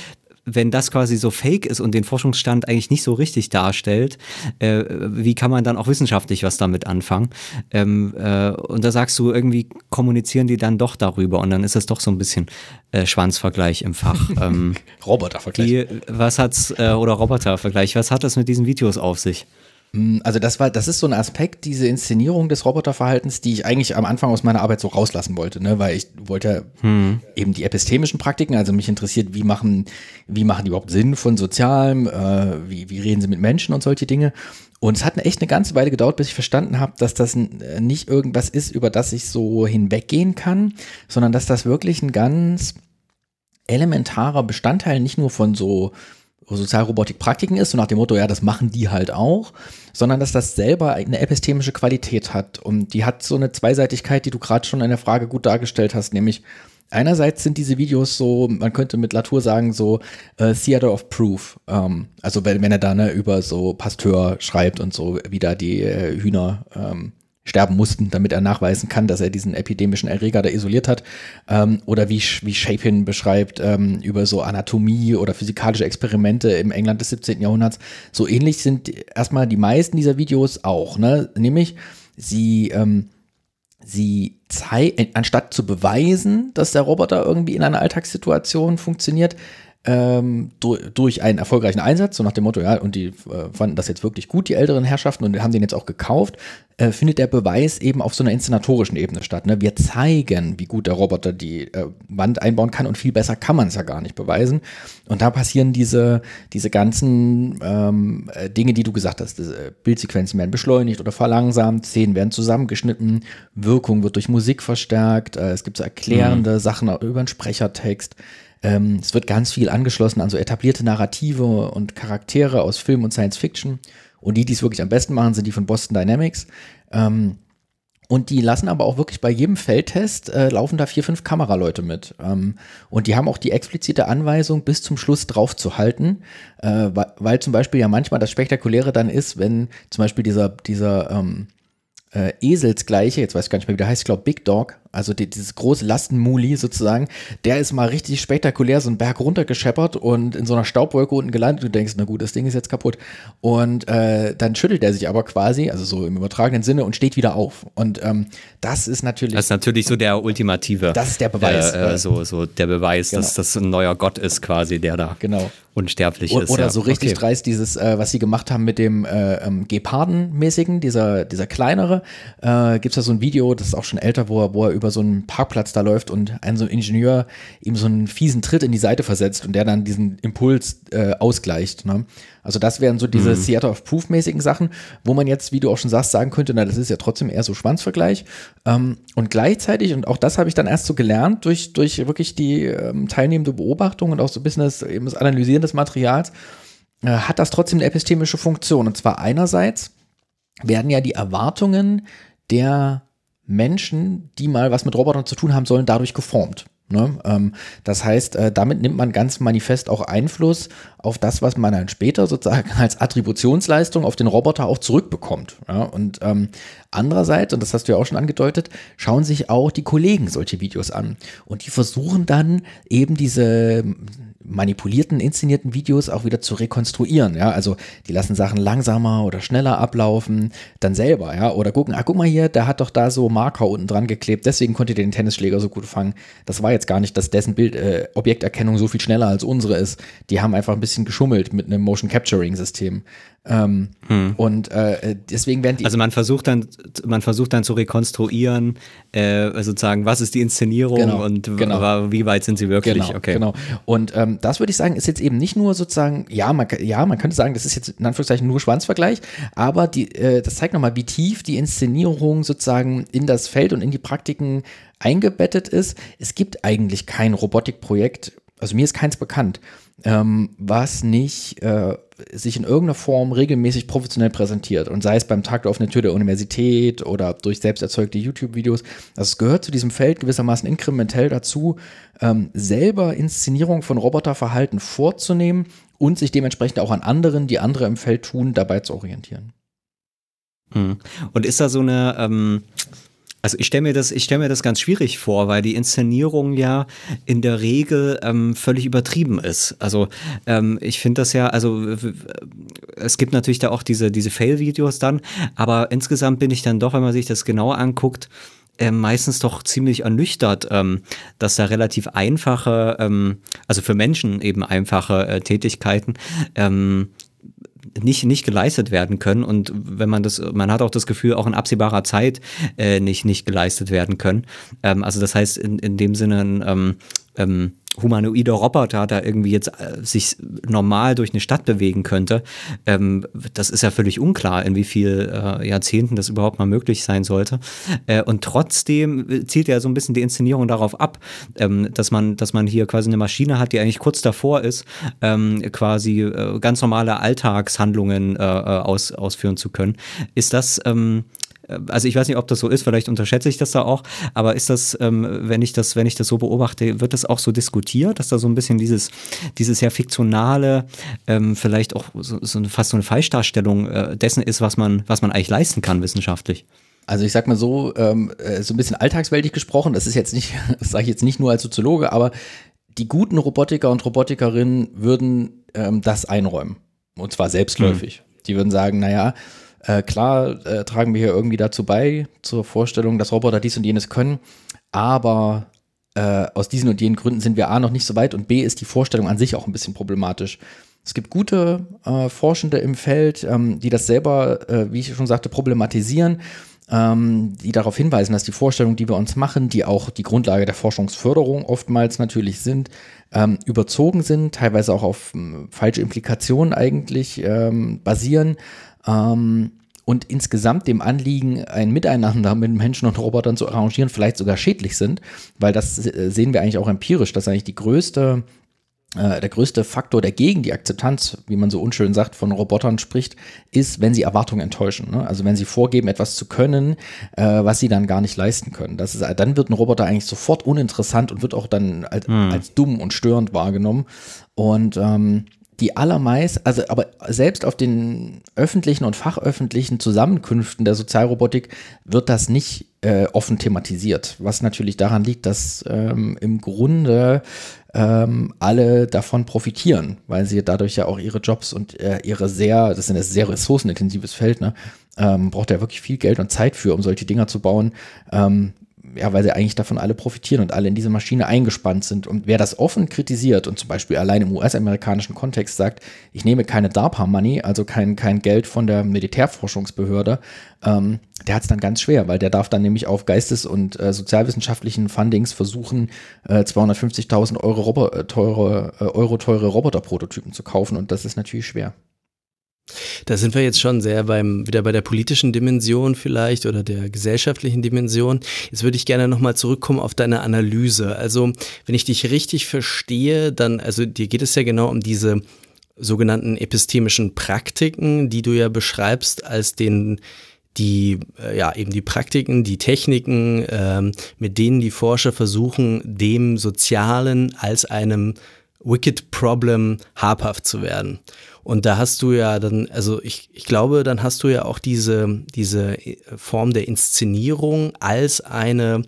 wenn das quasi so fake ist und den Forschungsstand eigentlich nicht so richtig darstellt, äh, wie kann man dann auch wissenschaftlich was damit anfangen? Ähm, äh, und da sagst du, irgendwie kommunizieren die dann doch darüber und dann ist das doch so ein bisschen äh, Schwanzvergleich im Fach. Ähm, Robotervergleich. Die, was hat's, äh, oder Robotervergleich, was hat das mit diesen Videos auf sich? Mm, also das war, das ist so ein Aspekt, diese Inszenierung des Roboterverhaltens, die ich eigentlich am Anfang aus meiner Arbeit so rauslassen wollte, ne? weil ich wollte hm. eben die epistemischen Praktiken, also mich interessiert, wie machen, wie machen die überhaupt Sinn von Sozialem, äh, wie, wie reden sie mit Menschen und solche Dinge. Und es hat echt eine ganze Weile gedauert, bis ich verstanden habe, dass das äh, nicht irgendwas ist, über das ich so hinweggehen kann, sondern dass das wirklich ein ganz elementarer Bestandteil nicht nur von so Sozialrobotik-Praktiken ist, so nach dem Motto, ja, das machen die halt auch, sondern dass das selber eine epistemische Qualität hat. Und die hat so eine Zweiseitigkeit, die du gerade schon in der Frage gut dargestellt hast, nämlich einerseits sind diese Videos so, man könnte mit Latour sagen, so äh, Theater of Proof. Ähm, also wenn, wenn er da ne, über so Pasteur schreibt und so, wie da die äh, Hühner ähm, sterben mussten, damit er nachweisen kann, dass er diesen epidemischen Erreger da isoliert hat. Ähm, oder wie, wie Shapin beschreibt ähm, über so Anatomie oder physikalische Experimente im England des 17. Jahrhunderts. So ähnlich sind erstmal die meisten dieser Videos auch. Ne? Nämlich, sie, ähm, sie zeigen, anstatt zu beweisen, dass der Roboter irgendwie in einer Alltagssituation funktioniert, ähm, durch, durch einen erfolgreichen Einsatz, so nach dem Motto, ja, und die äh, fanden das jetzt wirklich gut, die älteren Herrschaften, und haben den jetzt auch gekauft, äh, findet der Beweis eben auf so einer inszenatorischen Ebene statt. Ne? Wir zeigen, wie gut der Roboter die äh, Wand einbauen kann und viel besser kann man es ja gar nicht beweisen. Und da passieren diese, diese ganzen ähm, äh, Dinge, die du gesagt hast. Diese Bildsequenzen werden beschleunigt oder verlangsamt, Szenen werden zusammengeschnitten, Wirkung wird durch Musik verstärkt, äh, es gibt so erklärende mhm. Sachen über einen Sprechertext. Ähm, es wird ganz viel angeschlossen an so etablierte Narrative und Charaktere aus Film und Science Fiction. Und die, die es wirklich am besten machen, sind die von Boston Dynamics. Ähm, und die lassen aber auch wirklich bei jedem Feldtest äh, laufen da vier, fünf Kameraleute mit. Ähm, und die haben auch die explizite Anweisung, bis zum Schluss drauf zu halten, äh, weil, weil, zum Beispiel ja manchmal das Spektakuläre dann ist, wenn zum Beispiel dieser, dieser ähm, äh, Eselsgleiche, jetzt weiß ich gar nicht mehr, wie der heißt, ich glaube Big Dog, also die, dieses große Lastenmuli sozusagen, der ist mal richtig spektakulär so einen Berg runtergescheppert und in so einer Staubwolke unten gelandet. Du denkst, na gut, das Ding ist jetzt kaputt. Und äh, dann schüttelt er sich aber quasi, also so im übertragenen Sinne, und steht wieder auf. Und ähm, das ist natürlich. Das ist natürlich so der ultimative. Das ist der Beweis. Äh, äh, so, so der Beweis, genau. dass das ein neuer Gott ist, quasi, der da genau. unsterblich o ist. Oder ja. so richtig okay. dreist, dieses, äh, was sie gemacht haben mit dem äh, ähm, Geparden-mäßigen, dieser, dieser kleinere. Äh, Gibt es da so ein Video, das ist auch schon älter, wo er, wo er über so einen Parkplatz da läuft und ein so ein Ingenieur ihm so einen fiesen Tritt in die Seite versetzt und der dann diesen Impuls äh, ausgleicht. Ne? Also das wären so diese mhm. Theater of Proof-mäßigen Sachen, wo man jetzt, wie du auch schon sagst, sagen könnte, na, das ist ja trotzdem eher so Schwanzvergleich. Ähm, und gleichzeitig, und auch das habe ich dann erst so gelernt, durch, durch wirklich die ähm, teilnehmende Beobachtung und auch so ein bisschen das, eben das Analysieren des Materials, äh, hat das trotzdem eine epistemische Funktion. Und zwar einerseits werden ja die Erwartungen der Menschen, die mal was mit Robotern zu tun haben sollen, dadurch geformt. Ne? Ähm, das heißt, äh, damit nimmt man ganz manifest auch Einfluss auf das, was man dann später sozusagen als Attributionsleistung auf den Roboter auch zurückbekommt. Ja? Und ähm, andererseits, und das hast du ja auch schon angedeutet, schauen sich auch die Kollegen solche Videos an. Und die versuchen dann eben diese manipulierten, inszenierten Videos auch wieder zu rekonstruieren. Ja, also die lassen Sachen langsamer oder schneller ablaufen, dann selber, ja, oder gucken, ah, guck mal hier, der hat doch da so Marker unten dran geklebt, deswegen konnte der den Tennisschläger so gut fangen. Das war jetzt gar nicht, dass dessen Bild, äh, Objekterkennung so viel schneller als unsere ist. Die haben einfach ein bisschen geschummelt mit einem Motion Capturing System. Ähm, hm. Und äh, deswegen werden die. Also man versucht dann, man versucht dann zu rekonstruieren, äh, sozusagen, was ist die Inszenierung genau, und genau. wie weit sind sie wirklich? Genau, okay. genau. Und ähm, das würde ich sagen, ist jetzt eben nicht nur sozusagen, ja, man, ja, man könnte sagen, das ist jetzt in Anführungszeichen nur Schwanzvergleich, aber die, äh, das zeigt nochmal, wie tief die Inszenierung sozusagen in das Feld und in die Praktiken eingebettet ist. Es gibt eigentlich kein Robotikprojekt, also mir ist keins bekannt, ähm, was nicht äh, sich in irgendeiner Form regelmäßig professionell präsentiert. Und sei es beim Tag der offenen Tür der Universität oder durch selbst erzeugte YouTube-Videos. Also es gehört zu diesem Feld gewissermaßen inkrementell dazu, ähm, selber Inszenierung von Roboterverhalten vorzunehmen und sich dementsprechend auch an anderen, die andere im Feld tun, dabei zu orientieren. Hm. Und ist da so eine, ähm, also ich stelle mir das, ich stelle mir das ganz schwierig vor, weil die Inszenierung ja in der Regel ähm, völlig übertrieben ist. Also ähm, ich finde das ja, also es gibt natürlich da auch diese diese Fail-Videos dann, aber insgesamt bin ich dann doch, wenn man sich das genauer anguckt, äh, meistens doch ziemlich ernüchtert, ähm, dass da relativ einfache, ähm, also für Menschen eben einfache äh, Tätigkeiten ähm, nicht, nicht geleistet werden können und wenn man das, man hat auch das Gefühl, auch in absehbarer Zeit äh, nicht, nicht geleistet werden können. Ähm, also das heißt in, in dem Sinne ähm, ähm, humanoider Roboter da irgendwie jetzt äh, sich normal durch eine Stadt bewegen könnte, ähm, das ist ja völlig unklar, in wie viel äh, Jahrzehnten das überhaupt mal möglich sein sollte. Äh, und trotzdem zielt ja so ein bisschen die Inszenierung darauf ab, ähm, dass man, dass man hier quasi eine Maschine hat, die eigentlich kurz davor ist, ähm, quasi äh, ganz normale Alltagshandlungen äh, äh, aus, ausführen zu können. Ist das ähm, also ich weiß nicht, ob das so ist, vielleicht unterschätze ich das da auch, aber ist das, ähm, wenn ich das, wenn ich das so beobachte, wird das auch so diskutiert, dass da so ein bisschen dieses, dieses ja fiktionale, ähm, vielleicht auch so, so fast so eine Falschdarstellung äh, dessen ist, was man, was man eigentlich leisten kann wissenschaftlich? Also ich sag mal so, ähm, äh, so ein bisschen alltagsweltig gesprochen, das ist jetzt nicht, das sage ich jetzt nicht nur als Soziologe, aber die guten Robotiker und Robotikerinnen würden ähm, das einräumen. Und zwar selbstläufig. Mhm. Die würden sagen, naja, äh, klar äh, tragen wir hier irgendwie dazu bei, zur Vorstellung, dass Roboter dies und jenes können, aber äh, aus diesen und jenen Gründen sind wir A noch nicht so weit und B ist die Vorstellung an sich auch ein bisschen problematisch. Es gibt gute äh, Forschende im Feld, ähm, die das selber, äh, wie ich schon sagte, problematisieren, ähm, die darauf hinweisen, dass die Vorstellungen, die wir uns machen, die auch die Grundlage der Forschungsförderung oftmals natürlich sind, ähm, überzogen sind, teilweise auch auf falsche Implikationen eigentlich ähm, basieren. Ähm, und insgesamt dem Anliegen, ein Miteinander mit Menschen und Robotern zu arrangieren, vielleicht sogar schädlich sind, weil das äh, sehen wir eigentlich auch empirisch, dass eigentlich die größte äh, der größte Faktor, der gegen die Akzeptanz, wie man so unschön sagt, von Robotern spricht, ist, wenn sie Erwartungen enttäuschen. Ne? Also wenn sie vorgeben, etwas zu können, äh, was sie dann gar nicht leisten können. Das ist, dann wird ein Roboter eigentlich sofort uninteressant und wird auch dann als, hm. als dumm und störend wahrgenommen. Und ähm, die allermeist, also aber selbst auf den öffentlichen und fachöffentlichen Zusammenkünften der Sozialrobotik wird das nicht äh, offen thematisiert, was natürlich daran liegt, dass ähm, im Grunde ähm, alle davon profitieren, weil sie dadurch ja auch ihre Jobs und äh, ihre sehr, das ist ein sehr ressourcenintensives Feld, ne, ähm, braucht ja wirklich viel Geld und Zeit für, um solche Dinger zu bauen. Ähm, ja, weil sie eigentlich davon alle profitieren und alle in diese Maschine eingespannt sind. Und wer das offen kritisiert und zum Beispiel allein im US-amerikanischen Kontext sagt, ich nehme keine DARPA-Money, also kein, kein Geld von der Militärforschungsbehörde, ähm, der hat es dann ganz schwer, weil der darf dann nämlich auf geistes- und äh, sozialwissenschaftlichen Fundings versuchen, äh, 250.000 Euro, äh, teure, äh, Euro teure Roboterprototypen zu kaufen und das ist natürlich schwer. Da sind wir jetzt schon sehr beim, wieder bei der politischen Dimension vielleicht oder der gesellschaftlichen Dimension. Jetzt würde ich gerne nochmal zurückkommen auf deine Analyse. Also, wenn ich dich richtig verstehe, dann, also dir geht es ja genau um diese sogenannten epistemischen Praktiken, die du ja beschreibst als den die äh, ja eben die Praktiken, die Techniken, ähm, mit denen die Forscher versuchen, dem Sozialen als einem Wicked Problem habhaft zu werden. Und da hast du ja dann, also ich, ich glaube, dann hast du ja auch diese, diese Form der Inszenierung als eine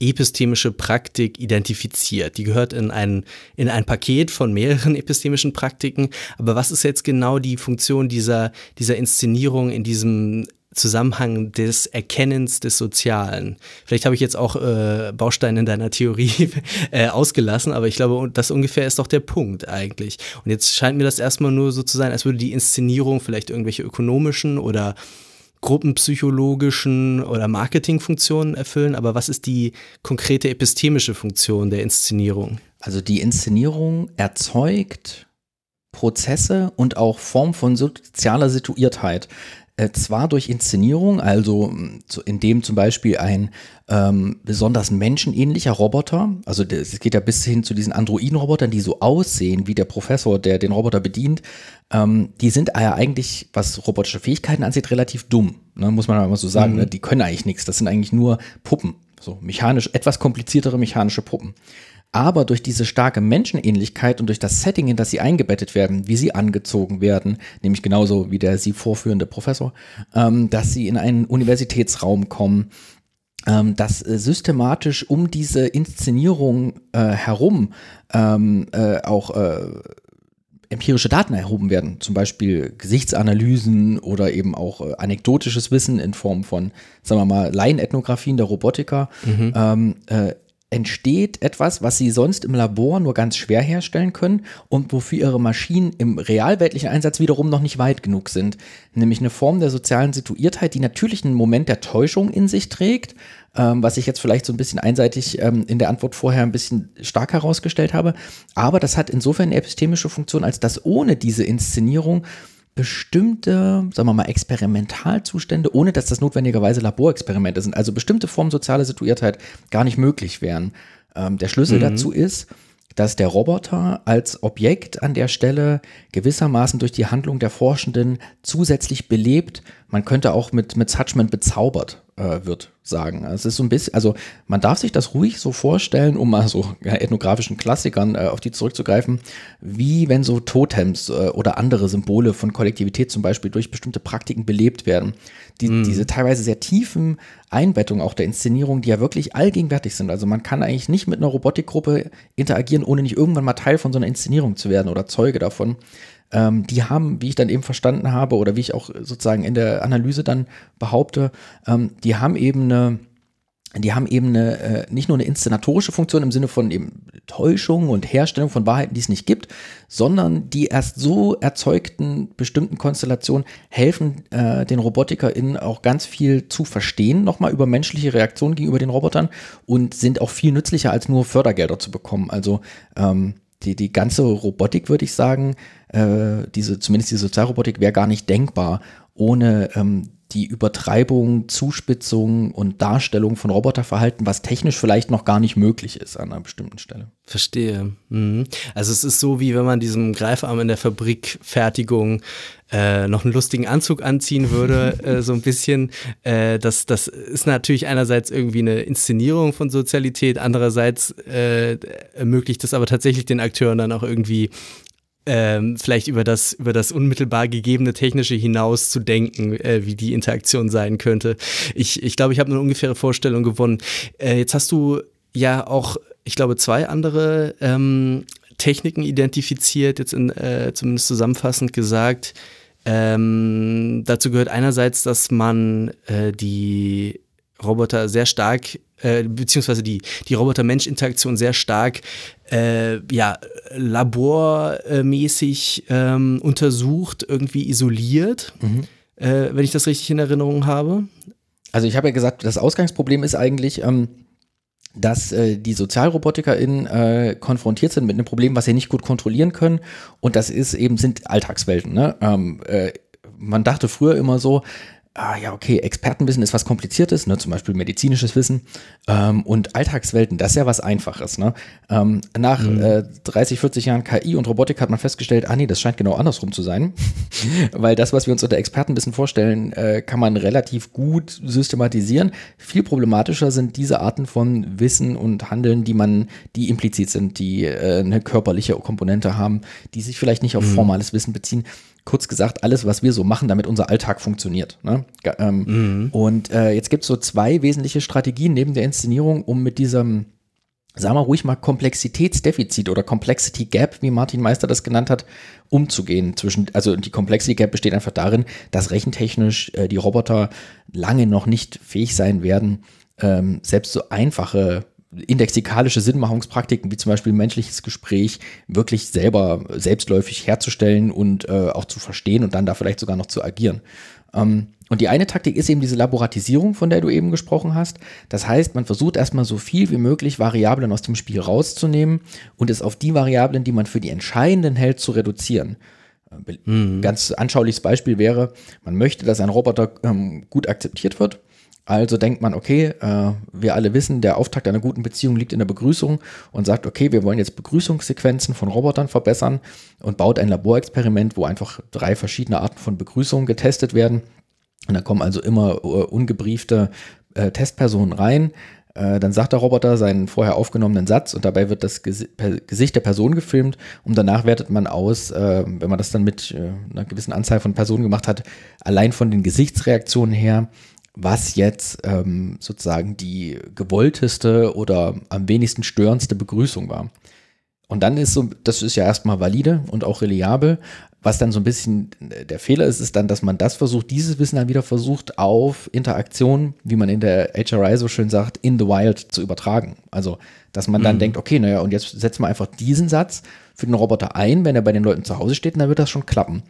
epistemische Praktik identifiziert. Die gehört in ein, in ein Paket von mehreren epistemischen Praktiken. Aber was ist jetzt genau die Funktion dieser, dieser Inszenierung in diesem Zusammenhang des Erkennens des Sozialen. Vielleicht habe ich jetzt auch äh, Bausteine in deiner Theorie äh, ausgelassen, aber ich glaube, das ungefähr ist doch der Punkt eigentlich. Und jetzt scheint mir das erstmal nur so zu sein, als würde die Inszenierung vielleicht irgendwelche ökonomischen oder gruppenpsychologischen oder Marketingfunktionen erfüllen, aber was ist die konkrete epistemische Funktion der Inszenierung? Also die Inszenierung erzeugt Prozesse und auch Form von sozialer Situiertheit. Äh, zwar durch Inszenierung, also mm, in dem zum Beispiel ein ähm, besonders menschenähnlicher Roboter, also es geht ja bis hin zu diesen Androiden-Robotern, die so aussehen wie der Professor, der den Roboter bedient, ähm, die sind ja eigentlich, was robotische Fähigkeiten angeht, relativ dumm, ne, muss man mal so sagen. Mhm. Ne? Die können eigentlich nichts, das sind eigentlich nur Puppen, so mechanisch, etwas kompliziertere mechanische Puppen. Aber durch diese starke Menschenähnlichkeit und durch das Setting, in das sie eingebettet werden, wie sie angezogen werden, nämlich genauso wie der sie vorführende Professor, ähm, dass sie in einen Universitätsraum kommen, ähm, dass äh, systematisch um diese Inszenierung äh, herum ähm, äh, auch äh, empirische Daten erhoben werden, zum Beispiel Gesichtsanalysen oder eben auch äh, anekdotisches Wissen in Form von, sagen wir mal, Laienethnografien der Robotiker, mhm. ähm, äh, entsteht etwas, was sie sonst im Labor nur ganz schwer herstellen können und wofür ihre Maschinen im realweltlichen Einsatz wiederum noch nicht weit genug sind. Nämlich eine Form der sozialen Situiertheit, die natürlich einen Moment der Täuschung in sich trägt, ähm, was ich jetzt vielleicht so ein bisschen einseitig ähm, in der Antwort vorher ein bisschen stark herausgestellt habe. Aber das hat insofern eine epistemische Funktion, als dass ohne diese Inszenierung bestimmte, sagen wir mal, Experimentalzustände, ohne dass das notwendigerweise Laborexperimente sind, also bestimmte Formen sozialer Situiertheit gar nicht möglich wären. Ähm, der Schlüssel mhm. dazu ist, dass der Roboter als Objekt an der Stelle gewissermaßen durch die Handlung der Forschenden zusätzlich belebt, man könnte auch mit, mit Suchman bezaubert äh, wird sagen. Es ist so ein bisschen, also man darf sich das ruhig so vorstellen, um mal so ja, ethnografischen Klassikern äh, auf die zurückzugreifen, wie wenn so Totems äh, oder andere Symbole von Kollektivität zum Beispiel durch bestimmte Praktiken belebt werden. Die, mm. Diese teilweise sehr tiefen Einbettungen auch der Inszenierung, die ja wirklich allgegenwärtig sind. Also man kann eigentlich nicht mit einer Robotikgruppe interagieren, ohne nicht irgendwann mal Teil von so einer Inszenierung zu werden oder Zeuge davon ähm, die haben, wie ich dann eben verstanden habe oder wie ich auch sozusagen in der Analyse dann behaupte, ähm, die haben eben eine die haben eben eine, äh, nicht nur eine inszenatorische Funktion im Sinne von eben Täuschung und Herstellung von Wahrheiten, die es nicht gibt, sondern die erst so erzeugten bestimmten Konstellationen helfen äh, den RobotikerInnen auch ganz viel zu verstehen, nochmal über menschliche Reaktionen gegenüber den Robotern und sind auch viel nützlicher als nur Fördergelder zu bekommen. Also ähm, die, die ganze Robotik, würde ich sagen, äh, diese, zumindest die Sozialrobotik wäre gar nicht denkbar ohne ähm, die Übertreibung, Zuspitzung und Darstellung von Roboterverhalten, was technisch vielleicht noch gar nicht möglich ist an einer bestimmten Stelle. Verstehe. Mhm. Also es ist so, wie wenn man diesem Greifarm in der Fabrikfertigung äh, noch einen lustigen Anzug anziehen würde, äh, so ein bisschen. Äh, das, das ist natürlich einerseits irgendwie eine Inszenierung von Sozialität, andererseits äh, ermöglicht es aber tatsächlich den Akteuren dann auch irgendwie ähm, vielleicht über das, über das unmittelbar gegebene Technische hinaus zu denken, äh, wie die Interaktion sein könnte. Ich glaube, ich, glaub, ich habe eine ungefähre Vorstellung gewonnen. Äh, jetzt hast du ja auch, ich glaube, zwei andere ähm, Techniken identifiziert, jetzt in, äh, zumindest zusammenfassend gesagt. Ähm, dazu gehört einerseits, dass man äh, die Roboter sehr stark, äh, beziehungsweise die, die Roboter-Mensch-Interaktion sehr stark äh, ja, labormäßig ähm, untersucht, irgendwie isoliert, mhm. äh, wenn ich das richtig in Erinnerung habe. Also ich habe ja gesagt, das Ausgangsproblem ist eigentlich, ähm, dass äh, die SozialrobotikerInnen äh, konfrontiert sind mit einem Problem, was sie nicht gut kontrollieren können. Und das ist eben, sind Alltagswelten. Ne? Ähm, äh, man dachte früher immer so, ah ja, okay, Expertenwissen ist was Kompliziertes, ne, zum Beispiel medizinisches Wissen ähm, und Alltagswelten, das ist ja was Einfaches. Ne? Ähm, nach mhm. äh, 30, 40 Jahren KI und Robotik hat man festgestellt, ah nee, das scheint genau andersrum zu sein, weil das, was wir uns unter Expertenwissen vorstellen, äh, kann man relativ gut systematisieren. Viel problematischer sind diese Arten von Wissen und Handeln, die man, die implizit sind, die äh, eine körperliche Komponente haben, die sich vielleicht nicht auf mhm. formales Wissen beziehen kurz gesagt, alles, was wir so machen, damit unser Alltag funktioniert. Ne? Ähm, mhm. Und äh, jetzt gibt es so zwei wesentliche Strategien neben der Inszenierung, um mit diesem, sagen wir ruhig mal, Komplexitätsdefizit oder Complexity Gap, wie Martin Meister das genannt hat, umzugehen. Zwischen, also die Complexity Gap besteht einfach darin, dass rechentechnisch äh, die Roboter lange noch nicht fähig sein werden, ähm, selbst so einfache indexikalische Sinnmachungspraktiken, wie zum Beispiel menschliches Gespräch, wirklich selber selbstläufig herzustellen und äh, auch zu verstehen und dann da vielleicht sogar noch zu agieren. Ähm, und die eine Taktik ist eben diese Laboratisierung, von der du eben gesprochen hast. Das heißt, man versucht erstmal so viel wie möglich Variablen aus dem Spiel rauszunehmen und es auf die Variablen, die man für die entscheidenden hält, zu reduzieren. Mhm. Ganz anschauliches Beispiel wäre, man möchte, dass ein Roboter ähm, gut akzeptiert wird also denkt man, okay, äh, wir alle wissen, der Auftakt einer guten Beziehung liegt in der Begrüßung und sagt, okay, wir wollen jetzt Begrüßungssequenzen von Robotern verbessern und baut ein Laborexperiment, wo einfach drei verschiedene Arten von Begrüßungen getestet werden. Und da kommen also immer uh, ungebriefte äh, Testpersonen rein. Äh, dann sagt der Roboter seinen vorher aufgenommenen Satz und dabei wird das Gesi Gesicht der Person gefilmt und danach wertet man aus, äh, wenn man das dann mit äh, einer gewissen Anzahl von Personen gemacht hat, allein von den Gesichtsreaktionen her, was jetzt ähm, sozusagen die gewollteste oder am wenigsten störendste Begrüßung war. Und dann ist so, das ist ja erstmal valide und auch reliabel. Was dann so ein bisschen der Fehler ist, ist dann, dass man das versucht, dieses Wissen dann wieder versucht, auf Interaktion, wie man in der HRI so schön sagt, in the wild zu übertragen. Also, dass man dann mhm. denkt, okay, naja, und jetzt setzen wir einfach diesen Satz für den Roboter ein, wenn er bei den Leuten zu Hause steht, und dann wird das schon klappen.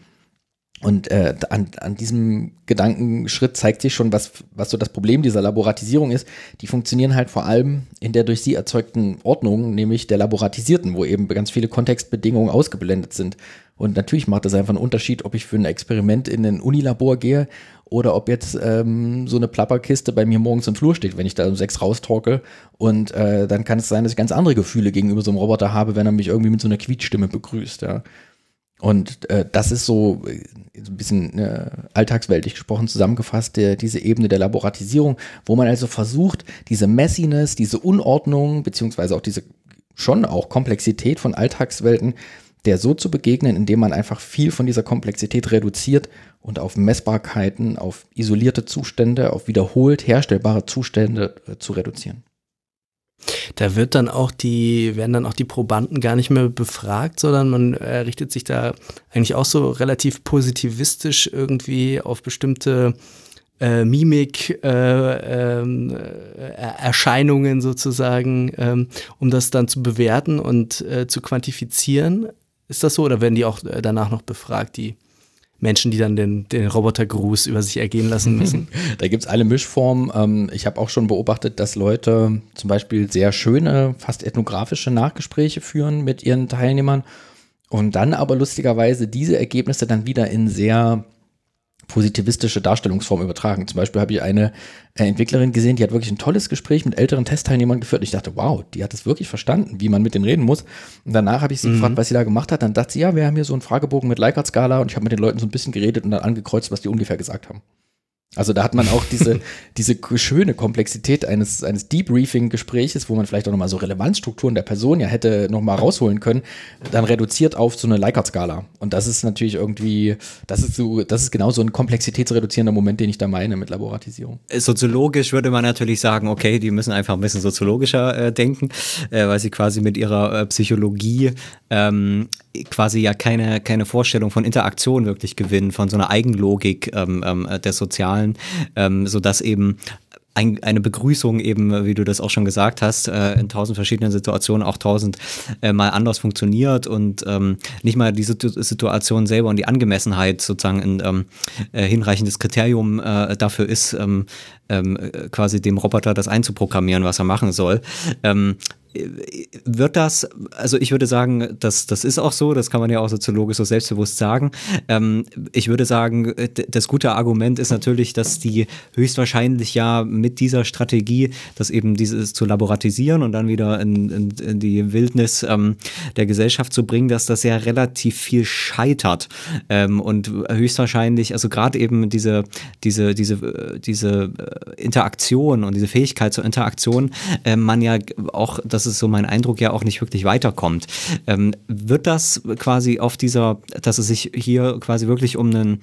Und äh, an, an diesem Gedankenschritt zeigt sich schon, was, was so das Problem dieser Laboratisierung ist. Die funktionieren halt vor allem in der durch sie erzeugten Ordnung, nämlich der laboratisierten, wo eben ganz viele Kontextbedingungen ausgeblendet sind. Und natürlich macht es einfach einen Unterschied, ob ich für ein Experiment in ein Unilabor gehe oder ob jetzt ähm, so eine Plapperkiste bei mir morgens im Flur steht, wenn ich da um sechs raustorkel. Und äh, dann kann es sein, dass ich ganz andere Gefühle gegenüber so einem Roboter habe, wenn er mich irgendwie mit so einer Quietschstimme begrüßt. Ja. Und äh, das ist so, äh, so ein bisschen äh, alltagsweltlich gesprochen zusammengefasst, der, diese Ebene der Laboratisierung, wo man also versucht, diese Messiness, diese Unordnung, beziehungsweise auch diese schon auch Komplexität von Alltagswelten, der so zu begegnen, indem man einfach viel von dieser Komplexität reduziert und auf Messbarkeiten, auf isolierte Zustände, auf wiederholt herstellbare Zustände äh, zu reduzieren. Da wird dann auch die, werden dann auch die Probanden gar nicht mehr befragt, sondern man äh, richtet sich da eigentlich auch so relativ positivistisch irgendwie auf bestimmte äh, Mimik, äh, ähm, äh, sozusagen, ähm, um das dann zu bewerten und äh, zu quantifizieren. Ist das so oder werden die auch danach noch befragt, die Menschen, die dann den, den Robotergruß über sich ergehen lassen müssen? da gibt es alle Mischformen. Ähm, ich habe auch schon beobachtet, dass Leute zum Beispiel sehr schöne, fast ethnografische Nachgespräche führen mit ihren Teilnehmern und dann aber lustigerweise diese Ergebnisse dann wieder in sehr positivistische Darstellungsform übertragen. Zum Beispiel habe ich eine äh, Entwicklerin gesehen, die hat wirklich ein tolles Gespräch mit älteren Testteilnehmern geführt. Und ich dachte, wow, die hat es wirklich verstanden, wie man mit denen reden muss. Und danach habe ich sie mhm. gefragt, was sie da gemacht hat. Dann dachte sie, ja, wir haben hier so einen Fragebogen mit Likert-Skala und ich habe mit den Leuten so ein bisschen geredet und dann angekreuzt, was die ungefähr gesagt haben. Also da hat man auch diese, diese schöne Komplexität eines, eines Debriefing-Gespräches, wo man vielleicht auch nochmal so Relevanzstrukturen der Person ja hätte nochmal rausholen können, dann reduziert auf so eine Likert-Skala. Und das ist natürlich irgendwie, das ist so, das ist genau so ein komplexitätsreduzierender Moment, den ich da meine mit Laboratisierung. Soziologisch würde man natürlich sagen, okay, die müssen einfach ein bisschen soziologischer äh, denken, äh, weil sie quasi mit ihrer äh, Psychologie ähm, quasi ja keine, keine Vorstellung von Interaktion wirklich gewinnen, von so einer Eigenlogik ähm, ähm, der sozialen, ähm, sodass eben ein, eine Begrüßung eben, wie du das auch schon gesagt hast, äh, in tausend verschiedenen Situationen auch tausend äh, mal anders funktioniert und ähm, nicht mal die Situation selber und die Angemessenheit sozusagen ein ähm, äh, hinreichendes Kriterium äh, dafür ist, ähm, ähm, quasi dem Roboter das einzuprogrammieren, was er machen soll. Wird das, also ich würde sagen, das, das ist auch so, das kann man ja auch soziologisch so selbstbewusst sagen. Ähm, ich würde sagen, das gute Argument ist natürlich, dass die höchstwahrscheinlich ja mit dieser Strategie, das eben dieses zu laboratisieren und dann wieder in, in, in die Wildnis ähm, der Gesellschaft zu bringen, dass das ja relativ viel scheitert. Ähm, und höchstwahrscheinlich, also gerade eben diese, diese, diese, diese Interaktion und diese Fähigkeit zur Interaktion, äh, man ja auch das das ist so mein Eindruck, ja auch nicht wirklich weiterkommt. Ähm, wird das quasi auf dieser, dass es sich hier quasi wirklich um einen,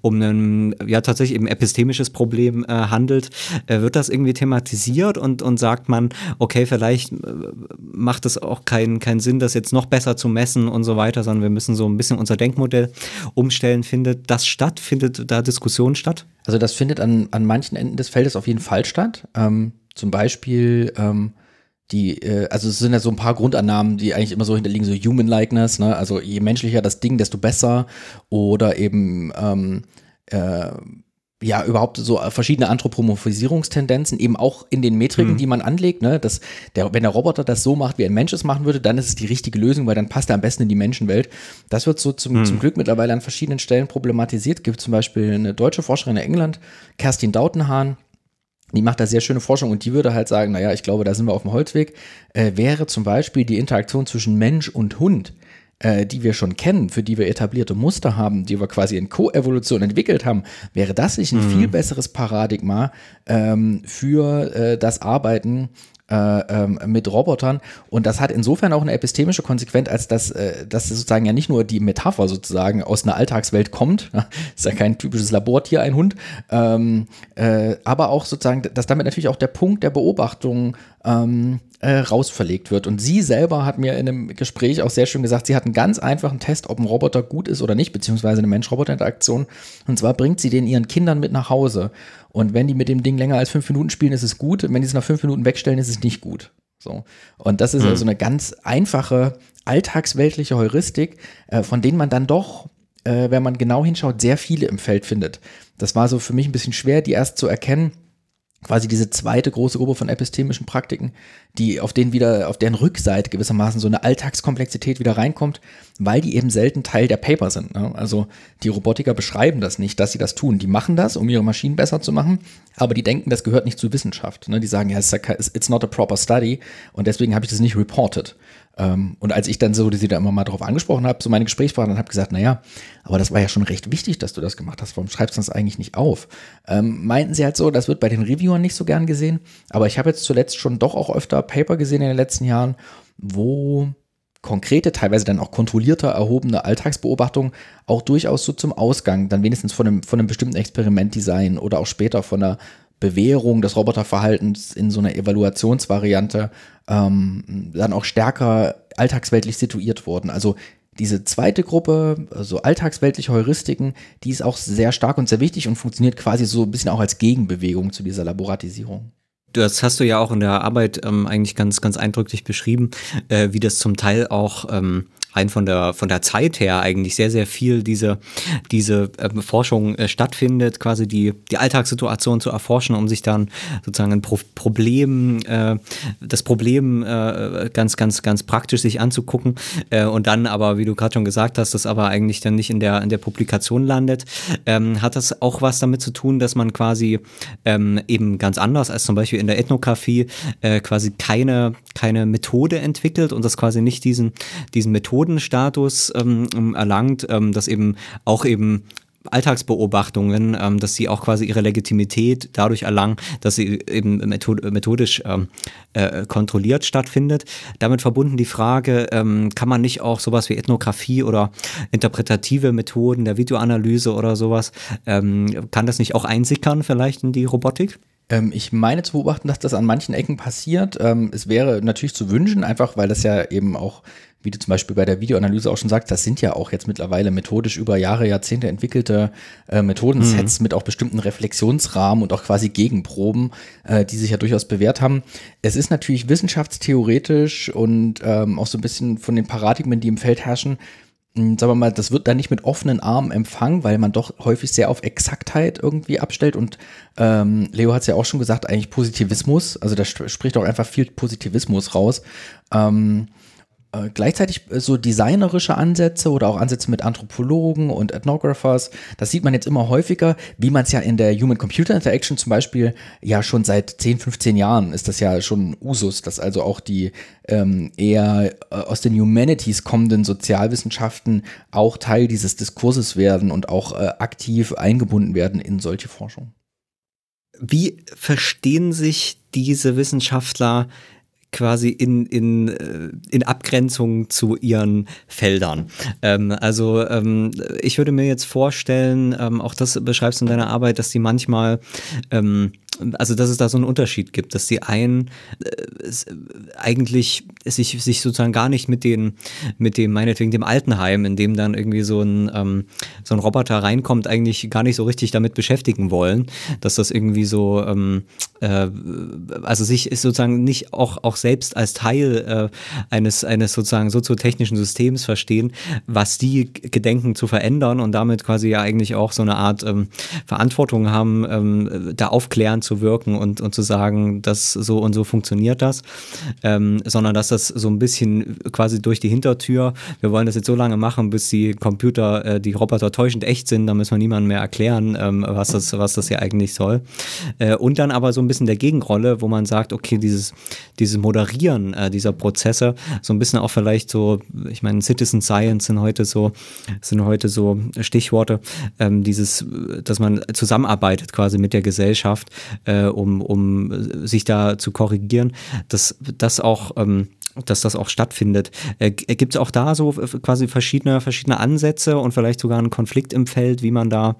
um einen, ja tatsächlich eben epistemisches Problem äh, handelt, äh, wird das irgendwie thematisiert und, und sagt man, okay, vielleicht äh, macht es auch keinen keinen Sinn, das jetzt noch besser zu messen und so weiter, sondern wir müssen so ein bisschen unser Denkmodell umstellen. Findet das statt? Findet da Diskussion statt? Also das findet an, an manchen Enden des Feldes auf jeden Fall statt. Ähm, zum Beispiel ähm, die, äh, also es sind ja so ein paar Grundannahmen, die eigentlich immer so hinterliegen, so Human Likeness, ne? Also je menschlicher das Ding, desto besser. Oder eben ähm, äh, ja, überhaupt so verschiedene Anthropomorphisierungstendenzen, eben auch in den Metriken, mhm. die man anlegt, ne, dass der, wenn der Roboter das so macht, wie ein Mensch es machen würde, dann ist es die richtige Lösung, weil dann passt er am besten in die Menschenwelt. Das wird so zum, mhm. zum Glück mittlerweile an verschiedenen Stellen problematisiert. Gibt zum Beispiel eine deutsche Forscherin in England, Kerstin Dautenhahn, die macht da sehr schöne Forschung und die würde halt sagen, naja, ich glaube, da sind wir auf dem Holzweg, äh, wäre zum Beispiel die Interaktion zwischen Mensch und Hund, äh, die wir schon kennen, für die wir etablierte Muster haben, die wir quasi in Koevolution entwickelt haben, wäre das nicht ein mhm. viel besseres Paradigma ähm, für äh, das Arbeiten äh, ähm, mit Robotern. Und das hat insofern auch eine epistemische Konsequenz, als dass äh, das sozusagen ja nicht nur die Metapher sozusagen aus einer Alltagswelt kommt, ist ja kein typisches Labortier, ein Hund, ähm, äh, aber auch sozusagen, dass damit natürlich auch der Punkt der Beobachtung ähm, äh, rausverlegt wird. Und sie selber hat mir in einem Gespräch auch sehr schön gesagt, sie hat einen ganz einfachen Test, ob ein Roboter gut ist oder nicht, beziehungsweise eine Mensch-Roboter-Interaktion. Und zwar bringt sie den ihren Kindern mit nach Hause. Und wenn die mit dem Ding länger als fünf Minuten spielen, ist es gut. Und wenn die es nach fünf Minuten wegstellen, ist es nicht gut. So. Und das ist mhm. also eine ganz einfache, alltagsweltliche Heuristik, äh, von denen man dann doch, äh, wenn man genau hinschaut, sehr viele im Feld findet. Das war so für mich ein bisschen schwer, die erst zu erkennen quasi diese zweite große Gruppe von epistemischen Praktiken, die auf denen wieder, auf deren Rückseite gewissermaßen so eine Alltagskomplexität wieder reinkommt, weil die eben selten Teil der Paper sind. Ne? Also die Robotiker beschreiben das nicht, dass sie das tun. Die machen das, um ihre Maschinen besser zu machen, aber die denken, das gehört nicht zur Wissenschaft. Ne? Die sagen, ja, it's not a proper study und deswegen habe ich das nicht reported. Ähm, und als ich dann so, sie da immer mal drauf angesprochen habe, so meine Gesprächspartner, habe gesagt, naja, aber das war ja schon recht wichtig, dass du das gemacht hast. Warum schreibst du das eigentlich nicht auf? Ähm, meinten sie halt so, das wird bei den Reviewern nicht so gern gesehen. Aber ich habe jetzt zuletzt schon doch auch öfter Paper gesehen in den letzten Jahren, wo konkrete, teilweise dann auch kontrollierter erhobene Alltagsbeobachtungen auch durchaus so zum Ausgang, dann wenigstens von einem, von einem bestimmten Experimentdesign oder auch später von einer Bewährung des Roboterverhaltens in so einer Evaluationsvariante ähm, dann auch stärker alltagsweltlich situiert wurden. Also diese zweite Gruppe, also alltagsweltliche Heuristiken, die ist auch sehr stark und sehr wichtig und funktioniert quasi so ein bisschen auch als Gegenbewegung zu dieser Laboratisierung. Das hast du ja auch in der Arbeit ähm, eigentlich ganz, ganz eindrücklich beschrieben, äh, wie das zum Teil auch ähm, rein von der, von der Zeit her eigentlich sehr, sehr viel diese, diese äh, Forschung äh, stattfindet, quasi die, die Alltagssituation zu erforschen, um sich dann sozusagen ein Pro Problem, äh, das Problem äh, ganz, ganz, ganz praktisch sich anzugucken äh, und dann aber, wie du gerade schon gesagt hast, das aber eigentlich dann nicht in der, in der Publikation landet. Ähm, hat das auch was damit zu tun, dass man quasi ähm, eben ganz anders als zum Beispiel in der Ethnographie äh, quasi keine, keine Methode entwickelt und das quasi nicht diesen, diesen Methoden Methodenstatus ähm, erlangt, ähm, dass eben auch eben Alltagsbeobachtungen, ähm, dass sie auch quasi ihre Legitimität dadurch erlangen, dass sie eben methodisch ähm, äh, kontrolliert stattfindet. Damit verbunden die Frage, ähm, kann man nicht auch sowas wie Ethnographie oder interpretative Methoden der Videoanalyse oder sowas, ähm, kann das nicht auch einsickern vielleicht in die Robotik? Ähm, ich meine zu beobachten, dass das an manchen Ecken passiert. Ähm, es wäre natürlich zu wünschen, einfach weil das ja eben auch wie du zum Beispiel bei der Videoanalyse auch schon sagst, das sind ja auch jetzt mittlerweile methodisch über Jahre, Jahrzehnte entwickelte äh, Methodensets mhm. mit auch bestimmten Reflexionsrahmen und auch quasi Gegenproben, äh, die sich ja durchaus bewährt haben. Es ist natürlich wissenschaftstheoretisch und ähm, auch so ein bisschen von den Paradigmen, die im Feld herrschen, hm, sagen wir mal, das wird dann nicht mit offenen Armen empfangen, weil man doch häufig sehr auf Exaktheit irgendwie abstellt. Und ähm, Leo hat es ja auch schon gesagt, eigentlich Positivismus, also da spricht auch einfach viel Positivismus raus. Ähm, äh, gleichzeitig äh, so designerische Ansätze oder auch Ansätze mit Anthropologen und Ethnographers, das sieht man jetzt immer häufiger, wie man es ja in der Human-Computer-Interaction zum Beispiel ja schon seit 10, 15 Jahren ist das ja schon Usus, dass also auch die ähm, eher äh, aus den Humanities kommenden Sozialwissenschaften auch Teil dieses Diskurses werden und auch äh, aktiv eingebunden werden in solche Forschung. Wie verstehen sich diese Wissenschaftler quasi in, in, äh, in Abgrenzung zu ihren Feldern. Ähm, also ähm, ich würde mir jetzt vorstellen, ähm, auch das beschreibst du in deiner Arbeit, dass die manchmal ähm, also dass es da so einen Unterschied gibt, dass die einen äh, eigentlich sich, sich sozusagen gar nicht mit den, mit dem, meinetwegen dem Altenheim, in dem dann irgendwie so ein, ähm, so ein Roboter reinkommt, eigentlich gar nicht so richtig damit beschäftigen wollen, dass das irgendwie so, ähm, äh, also sich sozusagen nicht auch, auch selbst als Teil äh, eines, eines sozusagen soziotechnischen Systems verstehen, was die gedenken zu verändern und damit quasi ja eigentlich auch so eine Art ähm, Verantwortung haben, ähm, da aufklären zu wirken und, und zu sagen, dass so und so funktioniert das, ähm, sondern dass das so ein bisschen quasi durch die Hintertür, wir wollen das jetzt so lange machen, bis die Computer, äh, die Roboter täuschend echt sind, dann müssen wir niemandem mehr erklären, ähm, was, das, was das hier eigentlich soll. Äh, und dann aber so ein bisschen der Gegenrolle, wo man sagt, okay, dieses, dieses Moderieren äh, dieser Prozesse, so ein bisschen auch vielleicht so, ich meine, Citizen Science sind heute so, sind heute so Stichworte, ähm, dieses, dass man zusammenarbeitet quasi mit der Gesellschaft, äh, um, um sich da zu korrigieren, dass das auch ähm, dass das auch stattfindet. Äh, Gibt es auch da so quasi verschiedene, verschiedene Ansätze und vielleicht sogar einen Konflikt im Feld, wie man da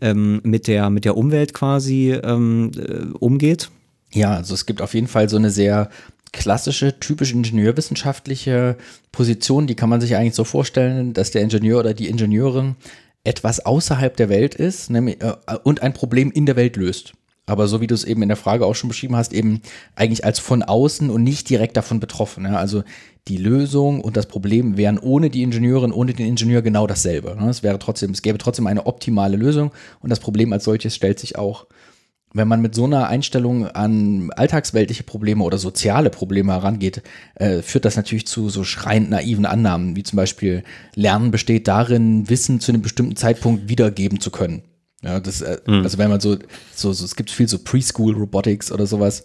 ähm, mit, der, mit der Umwelt quasi ähm, äh, umgeht? Ja, also es gibt auf jeden Fall so eine sehr klassische, typisch ingenieurwissenschaftliche Position, die kann man sich eigentlich so vorstellen, dass der Ingenieur oder die Ingenieurin etwas außerhalb der Welt ist nämlich, äh, und ein Problem in der Welt löst aber so wie du es eben in der Frage auch schon beschrieben hast, eben eigentlich als von außen und nicht direkt davon betroffen. Ja? Also die Lösung und das Problem wären ohne die Ingenieurin, ohne den Ingenieur genau dasselbe. Ne? Es wäre trotzdem, es gäbe trotzdem eine optimale Lösung und das Problem als solches stellt sich auch. Wenn man mit so einer Einstellung an alltagsweltliche Probleme oder soziale Probleme herangeht, äh, führt das natürlich zu so schreiend naiven Annahmen, wie zum Beispiel Lernen besteht darin, Wissen zu einem bestimmten Zeitpunkt wiedergeben zu können. Ja, das, mhm. also wenn man so, so, so, es gibt viel so Preschool Robotics oder sowas.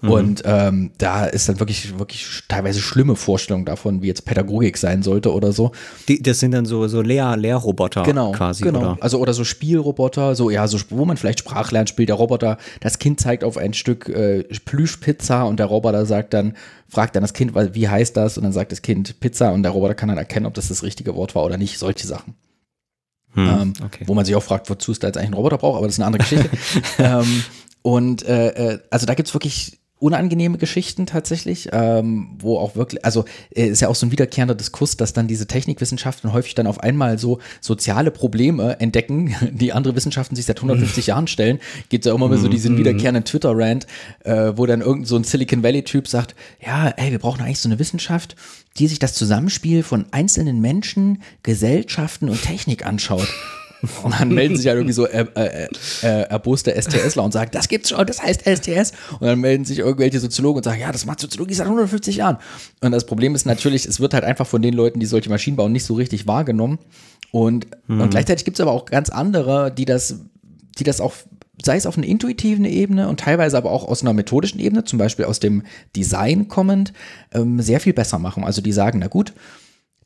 Mhm. Und ähm, da ist dann wirklich, wirklich teilweise schlimme Vorstellungen davon, wie jetzt Pädagogik sein sollte oder so. Die, das sind dann so, so Lehr Lehrroboter genau, quasi, genau. Oder? Also oder so Spielroboter, so ja, so wo man vielleicht Sprach lernt, spielt der Roboter. Das Kind zeigt auf ein Stück äh, Plüschpizza und der Roboter sagt dann, fragt dann das Kind, wie heißt das? Und dann sagt das Kind Pizza und der Roboter kann dann erkennen, ob das das richtige Wort war oder nicht. Solche Sachen. Hm, ähm, okay. Wo man sich auch fragt, wozu es da jetzt eigentlich einen Roboter braucht, aber das ist eine andere Geschichte. ähm, und äh, äh, also da gibt es wirklich unangenehme Geschichten tatsächlich, ähm, wo auch wirklich, also äh, ist ja auch so ein wiederkehrender Diskurs, dass dann diese Technikwissenschaften häufig dann auf einmal so soziale Probleme entdecken, die andere Wissenschaften sich seit 150 Jahren stellen. Gibt ja immer mal so diesen wiederkehrenden Twitter-Rant, äh, wo dann irgend so ein Silicon Valley-Typ sagt, ja, ey, wir brauchen eigentlich so eine Wissenschaft, die sich das Zusammenspiel von einzelnen Menschen, Gesellschaften und Technik anschaut. Und dann melden sich ja irgendwie so äh, äh, äh, erboste STSler und sagen, das gibt's schon, das heißt STS. Und dann melden sich irgendwelche Soziologen und sagen, ja, das macht Soziologie seit 150 Jahren. Und das Problem ist natürlich, es wird halt einfach von den Leuten, die solche Maschinen bauen, nicht so richtig wahrgenommen. Und, mhm. und gleichzeitig gibt es aber auch ganz andere, die das, die das auch sei es auf einer intuitiven Ebene und teilweise aber auch aus einer methodischen Ebene, zum Beispiel aus dem Design kommend, ähm, sehr viel besser machen. Also die sagen, na gut,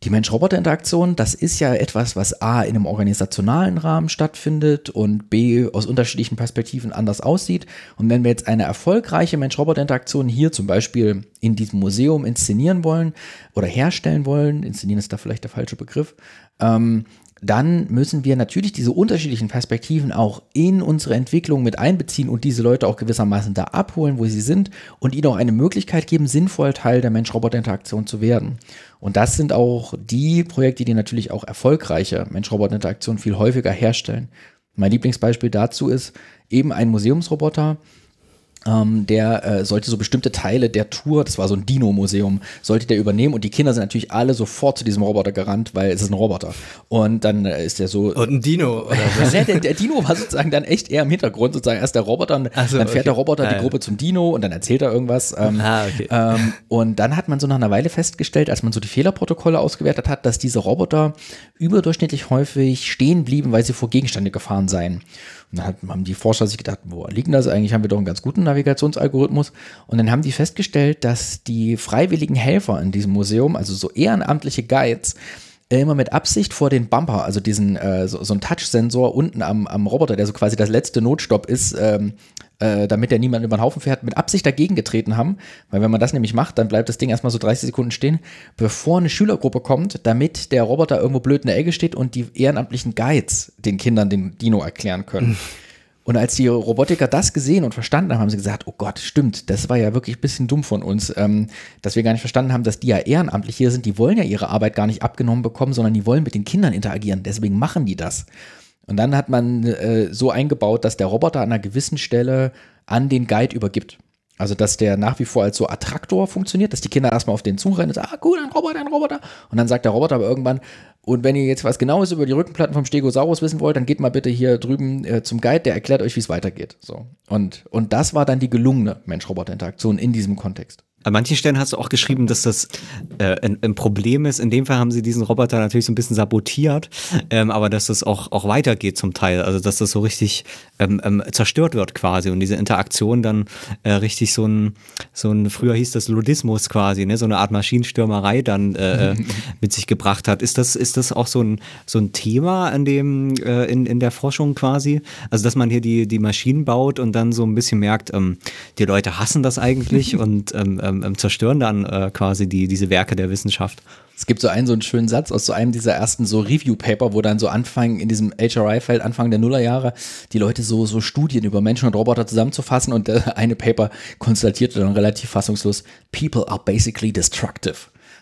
die Mensch-Roboter-Interaktion, das ist ja etwas, was A in einem organisationalen Rahmen stattfindet und B aus unterschiedlichen Perspektiven anders aussieht. Und wenn wir jetzt eine erfolgreiche Mensch-Roboter-Interaktion hier zum Beispiel in diesem Museum inszenieren wollen oder herstellen wollen, inszenieren ist da vielleicht der falsche Begriff, ähm, dann müssen wir natürlich diese unterschiedlichen Perspektiven auch in unsere Entwicklung mit einbeziehen und diese Leute auch gewissermaßen da abholen, wo sie sind und ihnen auch eine Möglichkeit geben, sinnvoll Teil der Mensch-Roboter-Interaktion zu werden. Und das sind auch die Projekte, die natürlich auch erfolgreiche Mensch-Roboter-Interaktion viel häufiger herstellen. Mein Lieblingsbeispiel dazu ist eben ein Museumsroboter, ähm, der äh, sollte so bestimmte Teile der Tour, das war so ein Dino-Museum, sollte der übernehmen und die Kinder sind natürlich alle sofort zu diesem Roboter gerannt, weil es ist ein Roboter. Und dann äh, ist der so. Und ein Dino, oder was? der, der, Dino war sozusagen dann echt eher im Hintergrund, sozusagen erst der Roboter, so, dann fährt okay. der Roboter ah, die Gruppe zum Dino und dann erzählt er irgendwas. Ähm, ah, okay. ähm, und dann hat man so nach einer Weile festgestellt, als man so die Fehlerprotokolle ausgewertet hat, dass diese Roboter überdurchschnittlich häufig stehen blieben, weil sie vor Gegenstände gefahren seien. Und dann haben die Forscher sich gedacht, wo liegt das? Eigentlich haben wir doch einen ganz guten Navigationsalgorithmus. Und dann haben die festgestellt, dass die freiwilligen Helfer in diesem Museum, also so ehrenamtliche Guides, immer mit Absicht vor den Bumper, also diesen äh, so, so ein Touch-Sensor unten am, am Roboter, der so quasi das letzte Notstopp ist, ähm, äh, damit der niemand über den Haufen fährt, mit Absicht dagegen getreten haben. Weil wenn man das nämlich macht, dann bleibt das Ding erstmal so 30 Sekunden stehen, bevor eine Schülergruppe kommt, damit der Roboter irgendwo blöd in der Ecke steht und die ehrenamtlichen Guides den Kindern den Dino erklären können. Und als die Robotiker das gesehen und verstanden haben, haben sie gesagt, oh Gott, stimmt, das war ja wirklich ein bisschen dumm von uns, ähm, dass wir gar nicht verstanden haben, dass die ja ehrenamtlich hier sind. Die wollen ja ihre Arbeit gar nicht abgenommen bekommen, sondern die wollen mit den Kindern interagieren. Deswegen machen die das. Und dann hat man äh, so eingebaut, dass der Roboter an einer gewissen Stelle an den Guide übergibt. Also, dass der nach wie vor als so Attraktor funktioniert, dass die Kinder erstmal auf den zurennen und sagen, ah, cool, ein Roboter, ein Roboter. Und dann sagt der Roboter aber irgendwann, und wenn ihr jetzt was Genaues über die Rückenplatten vom Stegosaurus wissen wollt, dann geht mal bitte hier drüben äh, zum Guide, der erklärt euch, wie es weitergeht. So. Und, und das war dann die gelungene Mensch-Roboter-Interaktion in diesem Kontext. An manchen Stellen hast du auch geschrieben, dass das äh, ein, ein, Problem ist. In dem Fall haben sie diesen Roboter natürlich so ein bisschen sabotiert, ähm, aber dass das auch, auch weitergeht zum Teil. Also dass das so richtig ähm, ähm, zerstört wird quasi und diese Interaktion dann äh, richtig so ein, so ein, früher hieß das Ludismus quasi, ne? so eine Art Maschinenstürmerei dann äh, äh mit sich gebracht hat. Ist das, ist das auch so ein, so ein Thema in, dem, äh, in, in der Forschung quasi? Also dass man hier die, die Maschinen baut und dann so ein bisschen merkt, ähm, die Leute hassen das eigentlich und ähm, ähm, ähm, zerstören dann äh, quasi die, diese Werke der Wissenschaft. Es gibt so einen so einen schönen Satz aus so einem dieser ersten so Review-Paper, wo dann so Anfang in diesem HRI-Feld, Anfang der Nullerjahre, die Leute so, so Studien über Menschen und Roboter zusammenzufassen und äh, eine Paper konstatierte dann relativ fassungslos, People are basically destructive.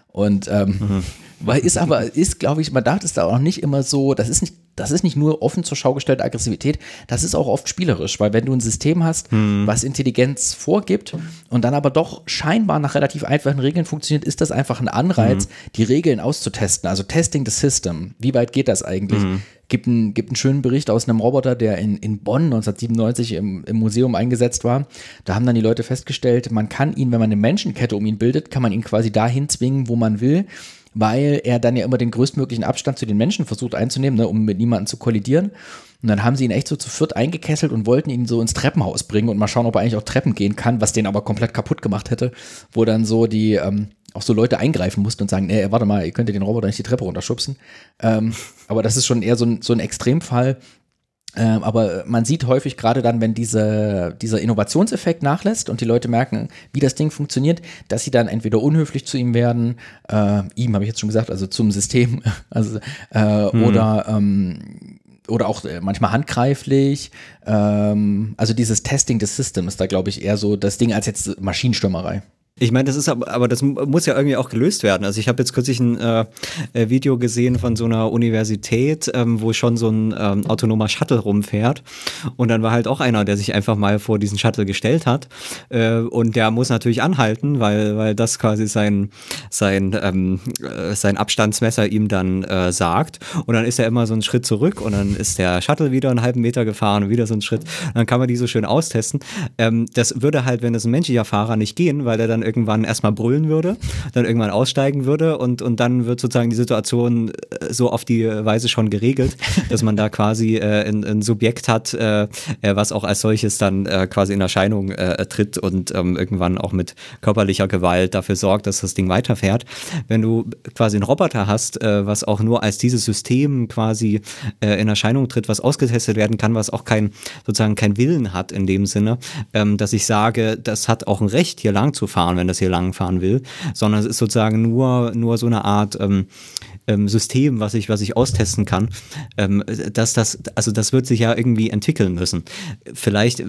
Und ähm, mhm. weil ist aber, ist, glaube ich, man darf es da auch nicht immer so, das ist nicht das ist nicht nur offen zur Schau gestellte Aggressivität, das ist auch oft spielerisch, weil wenn du ein System hast, hm. was Intelligenz vorgibt und dann aber doch scheinbar nach relativ einfachen Regeln funktioniert, ist das einfach ein Anreiz, hm. die Regeln auszutesten. Also Testing the System. Wie weit geht das eigentlich? Hm. Gibt, ein, gibt einen schönen Bericht aus einem Roboter, der in, in Bonn 1997 im, im Museum eingesetzt war. Da haben dann die Leute festgestellt, man kann ihn, wenn man eine Menschenkette um ihn bildet, kann man ihn quasi dahin zwingen, wo man will weil er dann ja immer den größtmöglichen Abstand zu den Menschen versucht einzunehmen, ne, um mit niemandem zu kollidieren. Und dann haben sie ihn echt so zu viert eingekesselt und wollten ihn so ins Treppenhaus bringen und mal schauen, ob er eigentlich auch Treppen gehen kann, was den aber komplett kaputt gemacht hätte, wo dann so die ähm, auch so Leute eingreifen mussten und sagen, nee, warte mal, ihr könnt den Roboter nicht die Treppe runterschubsen. Ähm, aber das ist schon eher so ein, so ein Extremfall, ähm, aber man sieht häufig gerade dann, wenn diese, dieser Innovationseffekt nachlässt und die Leute merken, wie das Ding funktioniert, dass sie dann entweder unhöflich zu ihm werden, äh, ihm habe ich jetzt schon gesagt, also zum System, also, äh, hm. oder ähm, oder auch äh, manchmal handgreiflich. Ähm, also dieses Testing des Systems ist da, glaube ich, eher so das Ding als jetzt Maschinenstürmerei. Ich meine, das ist aber, aber das muss ja irgendwie auch gelöst werden. Also ich habe jetzt kürzlich ein äh, äh, Video gesehen von so einer Universität, ähm, wo schon so ein ähm, autonomer Shuttle rumfährt. Und dann war halt auch einer, der sich einfach mal vor diesen Shuttle gestellt hat. Äh, und der muss natürlich anhalten, weil, weil das quasi sein, sein, ähm, äh, sein Abstandsmesser ihm dann äh, sagt. Und dann ist er immer so einen Schritt zurück und dann ist der Shuttle wieder einen halben Meter gefahren und wieder so einen Schritt. Dann kann man die so schön austesten. Ähm, das würde halt, wenn es ein menschlicher Fahrer nicht gehen, weil er dann irgendwann erstmal brüllen würde, dann irgendwann aussteigen würde und, und dann wird sozusagen die Situation äh, so auf die Weise schon geregelt, dass man da quasi äh, ein, ein Subjekt hat, äh, äh, was auch als solches dann äh, quasi in Erscheinung äh, tritt und ähm, irgendwann auch mit körperlicher Gewalt dafür sorgt, dass das Ding weiterfährt. Wenn du quasi einen Roboter hast, äh, was auch nur als dieses System quasi äh, in Erscheinung tritt, was ausgetestet werden kann, was auch kein sozusagen kein Willen hat in dem Sinne, ähm, dass ich sage, das hat auch ein Recht hier lang zu fahren, wenn das hier lang fahren will, sondern es ist sozusagen nur, nur so eine Art ähm, ähm, System, was ich, was ich austesten kann, ähm, dass das, also das wird sich ja irgendwie entwickeln müssen. Vielleicht äh,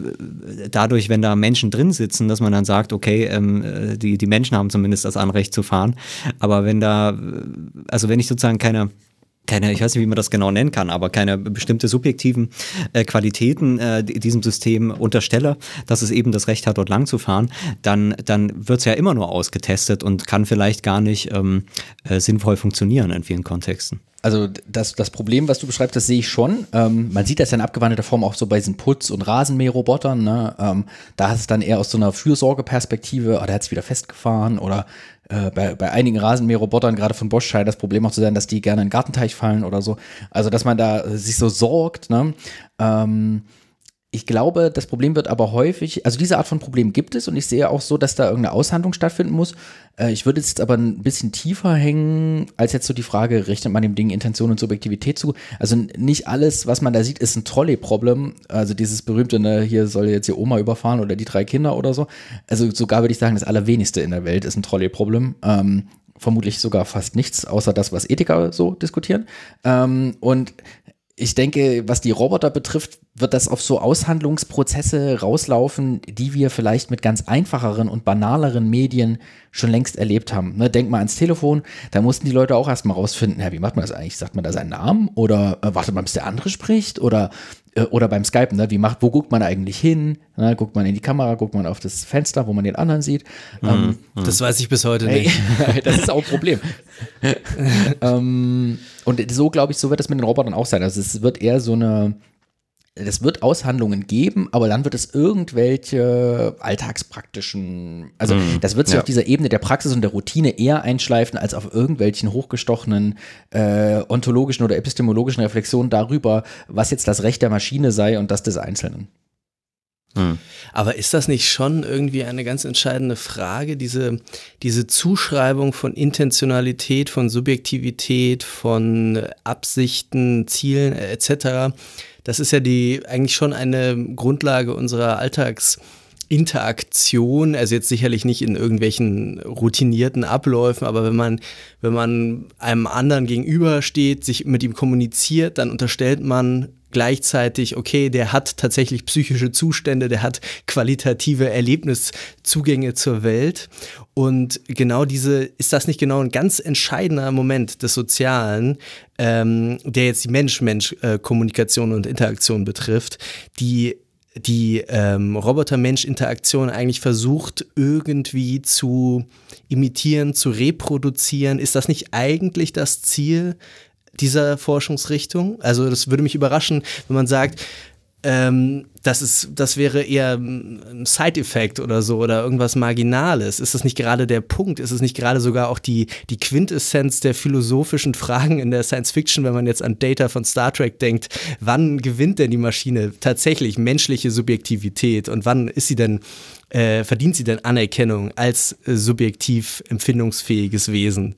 dadurch, wenn da Menschen drin sitzen, dass man dann sagt, okay, ähm, äh, die, die Menschen haben zumindest das Anrecht zu fahren, aber wenn da, äh, also wenn ich sozusagen keine keine, ich weiß nicht, wie man das genau nennen kann, aber keine bestimmte subjektiven äh, Qualitäten äh, diesem System unterstelle, dass es eben das Recht hat, dort lang zu fahren, dann, dann wird es ja immer nur ausgetestet und kann vielleicht gar nicht ähm, äh, sinnvoll funktionieren in vielen Kontexten. Also das, das Problem, was du beschreibst, das sehe ich schon. Ähm, man sieht das ja in abgewandelter Form auch so bei diesen Putz- und Rasenmäherrobotern. Ne? Ähm, da ist es dann eher aus so einer Fürsorgeperspektive, oh, der hat es wieder festgefahren oder äh, bei, bei einigen Rasenmäherrobotern, gerade von Bosch, scheint das Problem auch zu sein, dass die gerne in den Gartenteich fallen oder so. Also, dass man da sich so sorgt. Ne? Ähm, ich glaube, das Problem wird aber häufig, also diese Art von Problem gibt es und ich sehe auch so, dass da irgendeine Aushandlung stattfinden muss. Äh, ich würde jetzt aber ein bisschen tiefer hängen, als jetzt so die Frage, richtet man dem Ding Intention und Subjektivität zu? Also nicht alles, was man da sieht, ist ein Trolley-Problem. Also dieses berühmte, ne, hier soll jetzt die Oma überfahren oder die drei Kinder oder so. Also sogar würde ich sagen, das Allerwenigste in der Welt ist ein Trolley-Problem. Ähm, vermutlich sogar fast nichts, außer das, was Ethiker so diskutieren. Ähm, und ich denke, was die Roboter betrifft, wird das auf so Aushandlungsprozesse rauslaufen, die wir vielleicht mit ganz einfacheren und banaleren Medien schon längst erlebt haben. Ne, denk mal ans Telefon, da mussten die Leute auch erstmal rausfinden, ja, wie macht man das eigentlich? Sagt man da seinen Namen oder äh, wartet man, bis der andere spricht oder oder beim Skypen, ne, wie macht, wo guckt man eigentlich hin? Ne, guckt man in die Kamera, guckt man auf das Fenster, wo man den anderen sieht. Mhm. Ähm, das weiß ich bis heute hey, nicht. das ist auch ein Problem. ähm, und so glaube ich, so wird es mit den Robotern auch sein. Also es wird eher so eine es wird Aushandlungen geben, aber dann wird es irgendwelche alltagspraktischen, also mm, das wird sich ja. auf dieser Ebene der Praxis und der Routine eher einschleifen, als auf irgendwelchen hochgestochenen äh, ontologischen oder epistemologischen Reflexionen darüber, was jetzt das Recht der Maschine sei und das des Einzelnen. Hm. Aber ist das nicht schon irgendwie eine ganz entscheidende Frage, diese, diese Zuschreibung von Intentionalität, von Subjektivität, von Absichten, Zielen etc.? Das ist ja die eigentlich schon eine Grundlage unserer Alltagsinteraktion. also jetzt sicherlich nicht in irgendwelchen routinierten Abläufen, aber wenn man, wenn man einem anderen gegenübersteht, sich mit ihm kommuniziert, dann unterstellt man gleichzeitig, okay, der hat tatsächlich psychische Zustände, der hat qualitative Erlebniszugänge zur Welt. Und genau diese, ist das nicht genau ein ganz entscheidender Moment des Sozialen, ähm, der jetzt die Mensch-Mensch-Kommunikation und Interaktion betrifft, die die ähm, Roboter-Mensch-Interaktion eigentlich versucht irgendwie zu imitieren, zu reproduzieren. Ist das nicht eigentlich das Ziel dieser Forschungsrichtung? Also das würde mich überraschen, wenn man sagt, ähm, das, ist, das wäre eher ein Side-Effekt oder so oder irgendwas Marginales. Ist das nicht gerade der Punkt? Ist es nicht gerade sogar auch die, die Quintessenz der philosophischen Fragen in der Science Fiction, wenn man jetzt an Data von Star Trek denkt? Wann gewinnt denn die Maschine tatsächlich menschliche Subjektivität und wann ist sie denn äh, verdient sie denn Anerkennung als äh, subjektiv empfindungsfähiges Wesen?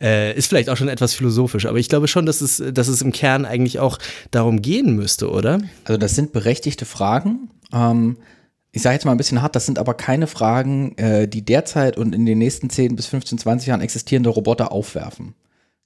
Äh, ist vielleicht auch schon etwas philosophisch, aber ich glaube schon, dass es, dass es im Kern eigentlich auch darum gehen müsste, oder? Also das sind berechtigte Fragen. Ähm, ich sage jetzt mal ein bisschen hart, das sind aber keine Fragen, äh, die derzeit und in den nächsten 10 bis 15, 20 Jahren existierende Roboter aufwerfen.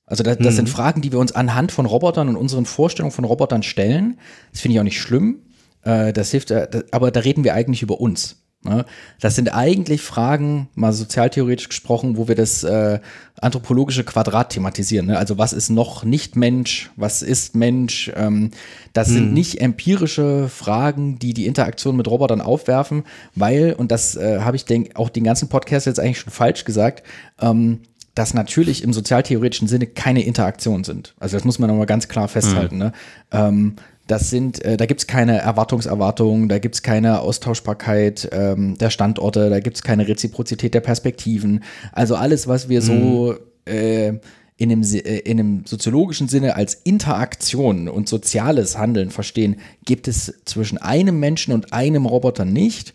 Also das, das mhm. sind Fragen, die wir uns anhand von Robotern und unseren Vorstellungen von Robotern stellen. Das finde ich auch nicht schlimm. Äh, das hilft, äh, aber da reden wir eigentlich über uns. Ne? Das sind eigentlich Fragen, mal sozialtheoretisch gesprochen, wo wir das äh, anthropologische Quadrat thematisieren. Ne? Also was ist noch nicht Mensch, was ist Mensch? Ähm, das hm. sind nicht empirische Fragen, die die Interaktion mit Robotern aufwerfen, weil, und das äh, habe ich denk, auch den ganzen Podcast jetzt eigentlich schon falsch gesagt, ähm, dass natürlich im sozialtheoretischen Sinne keine Interaktionen sind. Also das muss man nochmal ganz klar festhalten. Mhm. Ne? Ähm, das sind, äh, da gibt es keine Erwartungserwartungen, da gibt es keine Austauschbarkeit ähm, der Standorte, da gibt es keine Reziprozität der Perspektiven. Also alles, was wir mhm. so äh, in, einem, äh, in einem soziologischen Sinne als Interaktion und soziales Handeln verstehen, gibt es zwischen einem Menschen und einem Roboter nicht.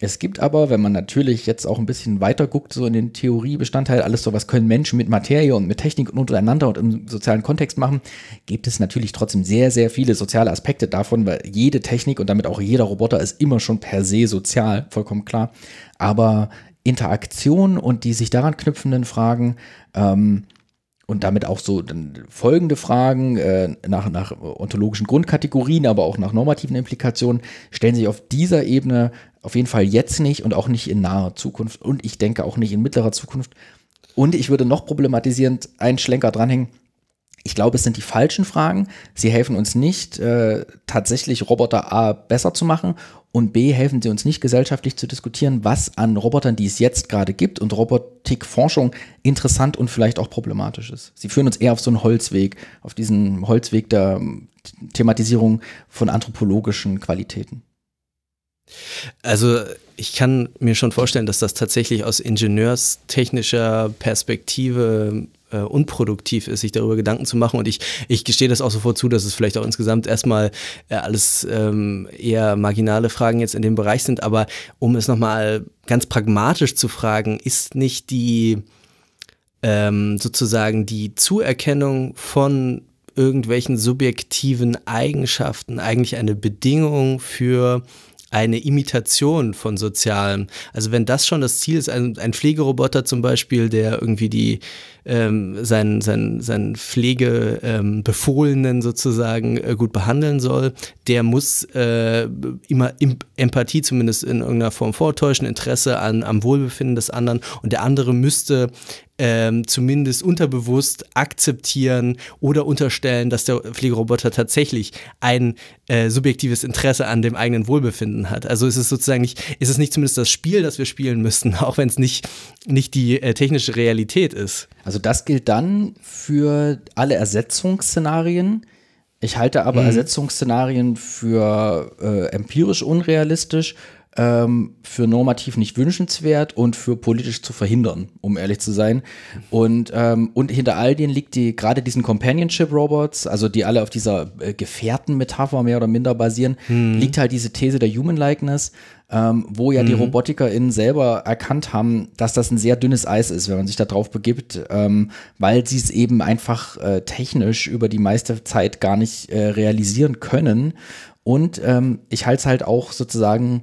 Es gibt aber, wenn man natürlich jetzt auch ein bisschen weiter guckt, so in den Theoriebestandteil, alles so, was können Menschen mit Materie und mit Technik und untereinander und im sozialen Kontext machen, gibt es natürlich trotzdem sehr, sehr viele soziale Aspekte davon, weil jede Technik und damit auch jeder Roboter ist immer schon per se sozial, vollkommen klar. Aber Interaktion und die sich daran knüpfenden Fragen, ähm, und damit auch so folgende Fragen äh, nach, nach ontologischen Grundkategorien, aber auch nach normativen Implikationen stellen sich auf dieser Ebene auf jeden Fall jetzt nicht und auch nicht in naher Zukunft und ich denke auch nicht in mittlerer Zukunft. Und ich würde noch problematisierend einen Schlenker dranhängen. Ich glaube, es sind die falschen Fragen. Sie helfen uns nicht, äh, tatsächlich Roboter A besser zu machen und B helfen sie uns nicht gesellschaftlich zu diskutieren, was an Robotern, die es jetzt gerade gibt und Robotikforschung interessant und vielleicht auch problematisch ist. Sie führen uns eher auf so einen Holzweg, auf diesen Holzweg der ähm, Thematisierung von anthropologischen Qualitäten. Also ich kann mir schon vorstellen, dass das tatsächlich aus ingenieurstechnischer Perspektive äh, unproduktiv ist, sich darüber Gedanken zu machen. Und ich, ich gestehe das auch sofort zu, dass es vielleicht auch insgesamt erstmal äh, alles ähm, eher marginale Fragen jetzt in dem Bereich sind. Aber um es nochmal ganz pragmatisch zu fragen, ist nicht die ähm, sozusagen die Zuerkennung von irgendwelchen subjektiven Eigenschaften eigentlich eine Bedingung für eine Imitation von Sozialem. Also wenn das schon das Ziel ist, ein, ein Pflegeroboter zum Beispiel, der irgendwie die ähm, seinen, seinen, seinen Pflegebefohlenen ähm, sozusagen äh, gut behandeln soll, der muss äh, immer Empathie zumindest in irgendeiner Form vortäuschen, Interesse an, am Wohlbefinden des anderen und der andere müsste ähm, zumindest unterbewusst akzeptieren oder unterstellen, dass der Pflegeroboter tatsächlich ein äh, subjektives Interesse an dem eigenen Wohlbefinden hat. Also ist es sozusagen nicht, ist es nicht zumindest das Spiel, das wir spielen müssten, auch wenn es nicht, nicht die äh, technische Realität ist. Also das gilt dann für alle Ersetzungsszenarien. Ich halte aber mhm. Ersetzungsszenarien für äh, empirisch unrealistisch ähm, für normativ nicht wünschenswert und für politisch zu verhindern, um ehrlich zu sein. Und, ähm, und hinter all denen liegt die, gerade diesen Companionship-Robots, also die alle auf dieser äh, Gefährten-Metapher mehr oder minder basieren, hm. liegt halt diese These der Human Likeness, ähm, wo ja mhm. die RobotikerInnen selber erkannt haben, dass das ein sehr dünnes Eis ist, wenn man sich da drauf begibt, ähm, weil sie es eben einfach äh, technisch über die meiste Zeit gar nicht äh, realisieren können. Und ähm, ich halte es halt auch sozusagen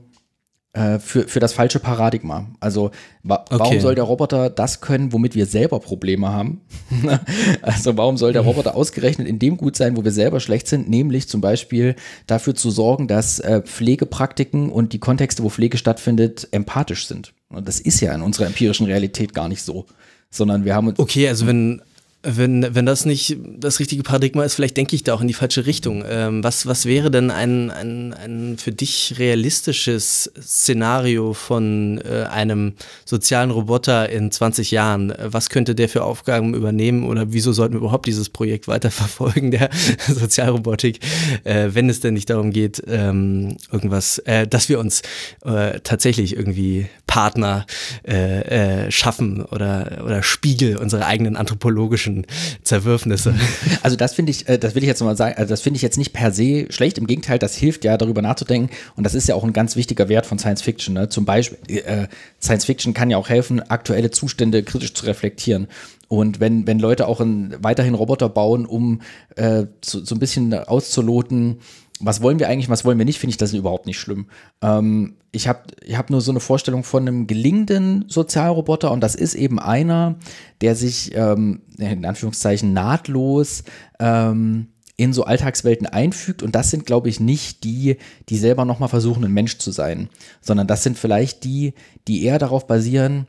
äh, für, für das falsche Paradigma. Also wa okay. warum soll der Roboter das können, womit wir selber Probleme haben? also warum soll der Roboter ausgerechnet in dem gut sein, wo wir selber schlecht sind, nämlich zum Beispiel dafür zu sorgen, dass äh, Pflegepraktiken und die Kontexte, wo Pflege stattfindet, empathisch sind. Und das ist ja in unserer empirischen Realität gar nicht so. Sondern wir haben uns. Okay, also wenn wenn, wenn das nicht das richtige Paradigma ist, vielleicht denke ich da auch in die falsche Richtung. Ähm, was, was wäre denn ein, ein, ein für dich realistisches Szenario von äh, einem sozialen Roboter in 20 Jahren? Was könnte der für Aufgaben übernehmen oder wieso sollten wir überhaupt dieses Projekt weiterverfolgen, der Sozialrobotik, äh, wenn es denn nicht darum geht, ähm, irgendwas, äh, dass wir uns äh, tatsächlich irgendwie Partner äh, äh, schaffen oder, oder Spiegel unserer eigenen anthropologischen politischen Zerwürfnisse. Also das finde ich, äh, das will ich jetzt mal sagen, also das finde ich jetzt nicht per se schlecht. Im Gegenteil, das hilft ja darüber nachzudenken und das ist ja auch ein ganz wichtiger Wert von Science Fiction. Ne? Zum Beispiel, äh, Science Fiction kann ja auch helfen, aktuelle Zustände kritisch zu reflektieren. Und wenn, wenn Leute auch in, weiterhin Roboter bauen, um äh, so, so ein bisschen auszuloten, was wollen wir eigentlich, was wollen wir nicht, finde ich das überhaupt nicht schlimm. Ähm, ich habe ich hab nur so eine Vorstellung von einem gelingenden Sozialroboter und das ist eben einer, der sich ähm, in Anführungszeichen nahtlos ähm, in so Alltagswelten einfügt. Und das sind, glaube ich, nicht die, die selber nochmal versuchen, ein Mensch zu sein, sondern das sind vielleicht die, die eher darauf basieren,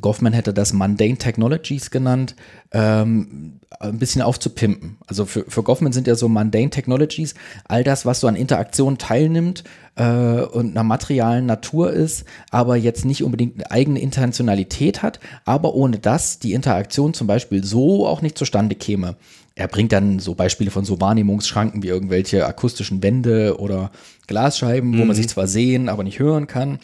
Goffman hätte das Mundane Technologies genannt, ähm, ein bisschen aufzupimpen. Also für, für Goffman sind ja so Mundane Technologies all das, was so an Interaktion teilnimmt äh, und einer materialen Natur ist, aber jetzt nicht unbedingt eine eigene Intentionalität hat, aber ohne das die Interaktion zum Beispiel so auch nicht zustande käme. Er bringt dann so Beispiele von so Wahrnehmungsschranken wie irgendwelche akustischen Wände oder Glasscheiben, mhm. wo man mhm. sich zwar sehen, aber nicht hören kann.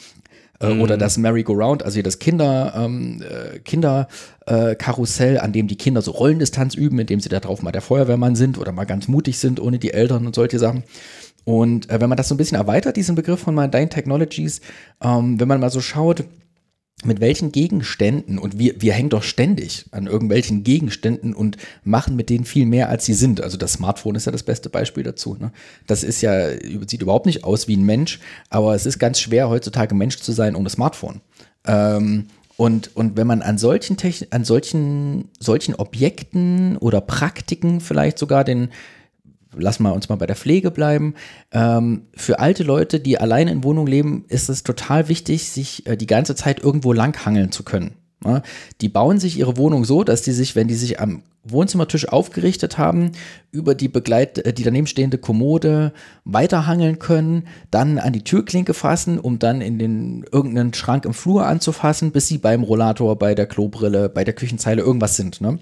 Äh, mhm. Oder das Merry-Go-Round, also das Kinder, ähm, äh, Kinderkarussell, äh, an dem die Kinder so Rollendistanz üben, indem sie da drauf mal der Feuerwehrmann sind oder mal ganz mutig sind, ohne die Eltern und solche Sachen. Und äh, wenn man das so ein bisschen erweitert, diesen Begriff von Mundane Technologies, ähm, wenn man mal so schaut, mit welchen Gegenständen, und wir, wir hängen doch ständig an irgendwelchen Gegenständen und machen mit denen viel mehr, als sie sind. Also das Smartphone ist ja das beste Beispiel dazu. Ne? Das ist ja, sieht überhaupt nicht aus wie ein Mensch, aber es ist ganz schwer, heutzutage Mensch zu sein ohne Smartphone. Ähm, und, und wenn man an solchen, an solchen, solchen Objekten oder Praktiken vielleicht sogar den, lassen wir uns mal bei der Pflege bleiben. Ähm, für alte Leute, die alleine in Wohnung leben, ist es total wichtig, sich äh, die ganze Zeit irgendwo langhangeln zu können. Ja? Die bauen sich ihre Wohnung so, dass die sich, wenn die sich am Wohnzimmertisch aufgerichtet haben, über die Begleit äh, die daneben stehende Kommode weiterhangeln können, dann an die Türklinke fassen, um dann in den irgendeinen Schrank im Flur anzufassen, bis sie beim Rollator, bei der Klobrille, bei der Küchenzeile irgendwas sind. Ne?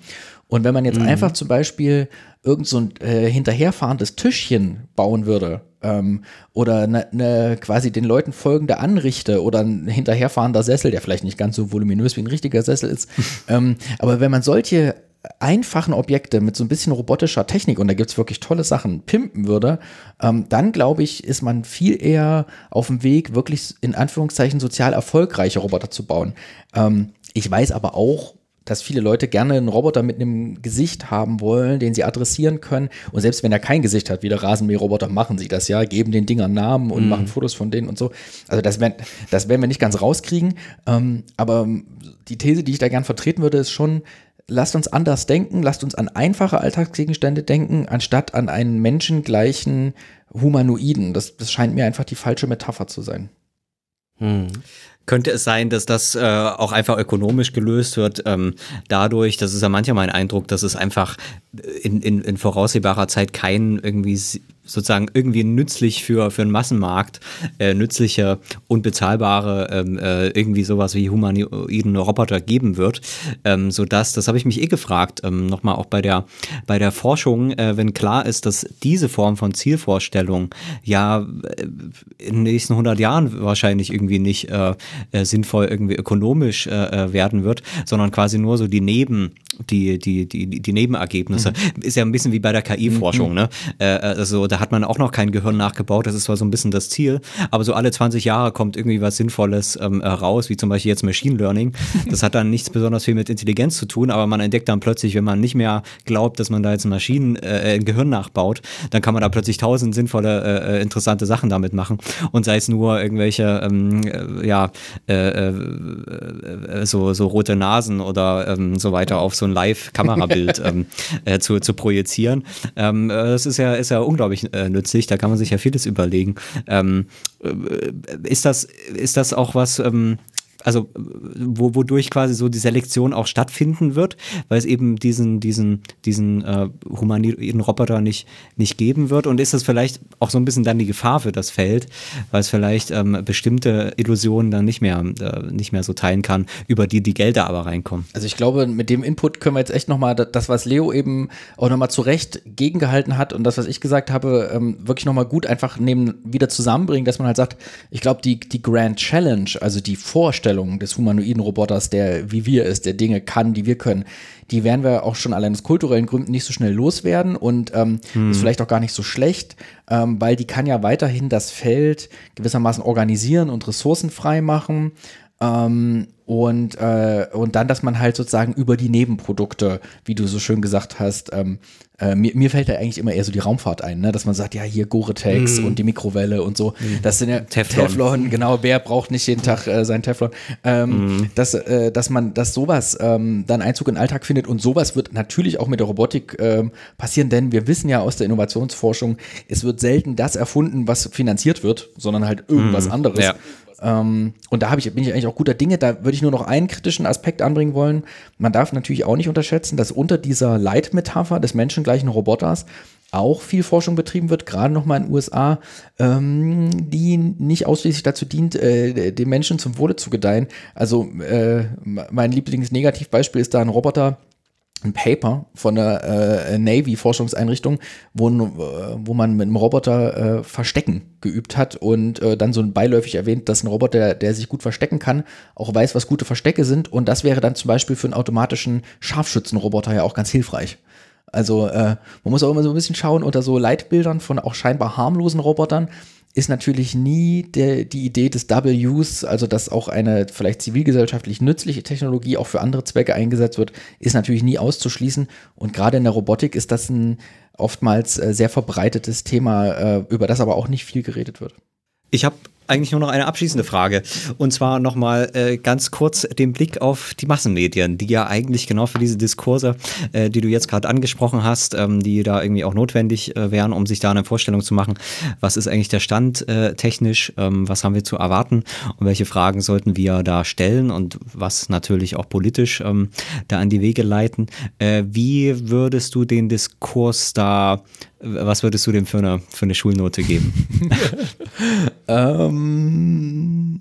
Und wenn man jetzt mhm. einfach zum Beispiel irgend so ein äh, hinterherfahrendes Tischchen bauen würde ähm, oder eine, ne, quasi den Leuten folgende Anrichte oder ein hinterherfahrender Sessel, der vielleicht nicht ganz so voluminös wie ein richtiger Sessel ist, ähm, aber wenn man solche einfachen Objekte mit so ein bisschen robotischer Technik, und da gibt es wirklich tolle Sachen, pimpen würde, ähm, dann glaube ich, ist man viel eher auf dem Weg, wirklich in Anführungszeichen sozial erfolgreiche Roboter zu bauen. Ähm, ich weiß aber auch, dass viele Leute gerne einen Roboter mit einem Gesicht haben wollen, den sie adressieren können. Und selbst wenn er kein Gesicht hat, wie der Rasenmäherroboter, machen sie das ja, geben den Dingern Namen und mhm. machen Fotos von denen und so. Also das werden, das werden wir nicht ganz rauskriegen. Ähm, aber die These, die ich da gern vertreten würde, ist schon, lasst uns anders denken, lasst uns an einfache Alltagsgegenstände denken, anstatt an einen menschengleichen Humanoiden. Das, das scheint mir einfach die falsche Metapher zu sein. Hm. Könnte es sein, dass das äh, auch einfach ökonomisch gelöst wird, ähm, dadurch, das ist ja manchmal mein Eindruck, dass es einfach in, in, in voraussehbarer Zeit kein irgendwie sozusagen irgendwie nützlich für, für einen Massenmarkt, äh, nützliche und bezahlbare ähm, äh, irgendwie sowas wie humanoiden Roboter geben wird, ähm, sodass, das habe ich mich eh gefragt, ähm, nochmal auch bei der, bei der Forschung, äh, wenn klar ist, dass diese Form von Zielvorstellung ja äh, in den nächsten 100 Jahren wahrscheinlich irgendwie nicht äh, äh, sinnvoll irgendwie ökonomisch äh, werden wird, sondern quasi nur so die Neben, die, die, die, die Nebenergebnisse. Mhm. Ist ja ein bisschen wie bei der KI-Forschung, mhm. ne? Also da hat man auch noch kein Gehirn nachgebaut, das ist zwar so ein bisschen das Ziel, aber so alle 20 Jahre kommt irgendwie was Sinnvolles ähm, raus, wie zum Beispiel jetzt Machine Learning. Das hat dann nichts besonders viel mit Intelligenz zu tun, aber man entdeckt dann plötzlich, wenn man nicht mehr glaubt, dass man da jetzt Maschinen, äh, ein Gehirn nachbaut, dann kann man da plötzlich tausend sinnvolle, äh, interessante Sachen damit machen und sei es nur irgendwelche, ähm, äh, ja, äh, äh, so, so rote Nasen oder ähm, so weiter auf so ein Live-Kamerabild ähm, zu, zu projizieren. Ähm, das ist ja, ist ja unglaublich äh, nützlich. Da kann man sich ja vieles überlegen. Ähm, äh, ist, das, ist das auch was, ähm, also wo, wodurch quasi so die Selektion auch stattfinden wird, weil es eben diesen, diesen, diesen äh, humanoiden Roboter nicht, nicht geben wird. Und ist das vielleicht auch so ein bisschen dann die Gefahr für das Feld, weil es vielleicht ähm, bestimmte Illusionen dann nicht mehr, äh, nicht mehr so teilen kann, über die die Gelder aber reinkommen. Also ich glaube, mit dem Input können wir jetzt echt nochmal das, was Leo eben auch nochmal zurecht gegengehalten hat und das, was ich gesagt habe, ähm, wirklich nochmal gut einfach neben wieder zusammenbringen, dass man halt sagt, ich glaube, die, die Grand Challenge, also die Vorstellung, Vorstellung des humanoiden Roboters, der wie wir ist, der Dinge kann, die wir können, die werden wir auch schon allein aus kulturellen Gründen nicht so schnell loswerden und ähm, hm. ist vielleicht auch gar nicht so schlecht, ähm, weil die kann ja weiterhin das Feld gewissermaßen organisieren und Ressourcen frei machen. Ähm, und, äh, und dann, dass man halt sozusagen über die Nebenprodukte, wie du so schön gesagt hast, ähm, äh, mir, mir fällt da eigentlich immer eher so die Raumfahrt ein, ne? dass man sagt, ja, hier Gore-Tex mm. und die Mikrowelle und so. Mm. Das sind ja Teflon. Teflon, genau, wer braucht nicht jeden Tag äh, sein Teflon? Ähm, mm. dass, äh, dass man, dass sowas ähm, dann Einzug in den Alltag findet und sowas wird natürlich auch mit der Robotik ähm, passieren, denn wir wissen ja aus der Innovationsforschung, es wird selten das erfunden, was finanziert wird, sondern halt irgendwas anderes. Ja. Ähm, und da ich, bin ich eigentlich auch guter Dinge. Da würde ich nur noch einen kritischen Aspekt anbringen wollen. Man darf natürlich auch nicht unterschätzen, dass unter dieser Leitmetapher des menschengleichen Roboters auch viel Forschung betrieben wird, gerade nochmal in den USA, ähm, die nicht ausschließlich dazu dient, äh, den Menschen zum Wohle zu gedeihen. Also äh, mein Lieblingsnegativbeispiel ist da ein Roboter, ein Paper von der äh, Navy-Forschungseinrichtung, wo, äh, wo man mit einem Roboter äh, Verstecken geübt hat und äh, dann so beiläufig erwähnt, dass ein Roboter, der, der, sich gut verstecken kann, auch weiß, was gute Verstecke sind. Und das wäre dann zum Beispiel für einen automatischen Scharfschützenroboter ja auch ganz hilfreich. Also äh, man muss auch immer so ein bisschen schauen unter so Leitbildern von auch scheinbar harmlosen Robotern ist natürlich nie der, die Idee des Double Use, also dass auch eine vielleicht zivilgesellschaftlich nützliche Technologie auch für andere Zwecke eingesetzt wird, ist natürlich nie auszuschließen. Und gerade in der Robotik ist das ein oftmals äh, sehr verbreitetes Thema, äh, über das aber auch nicht viel geredet wird. Ich habe eigentlich nur noch eine abschließende Frage. Und zwar nochmal äh, ganz kurz den Blick auf die Massenmedien, die ja eigentlich genau für diese Diskurse, äh, die du jetzt gerade angesprochen hast, ähm, die da irgendwie auch notwendig äh, wären, um sich da eine Vorstellung zu machen, was ist eigentlich der Stand äh, technisch, ähm, was haben wir zu erwarten und welche Fragen sollten wir da stellen und was natürlich auch politisch ähm, da an die Wege leiten. Äh, wie würdest du den Diskurs da was würdest du dem für eine, für eine Schulnote geben? ähm,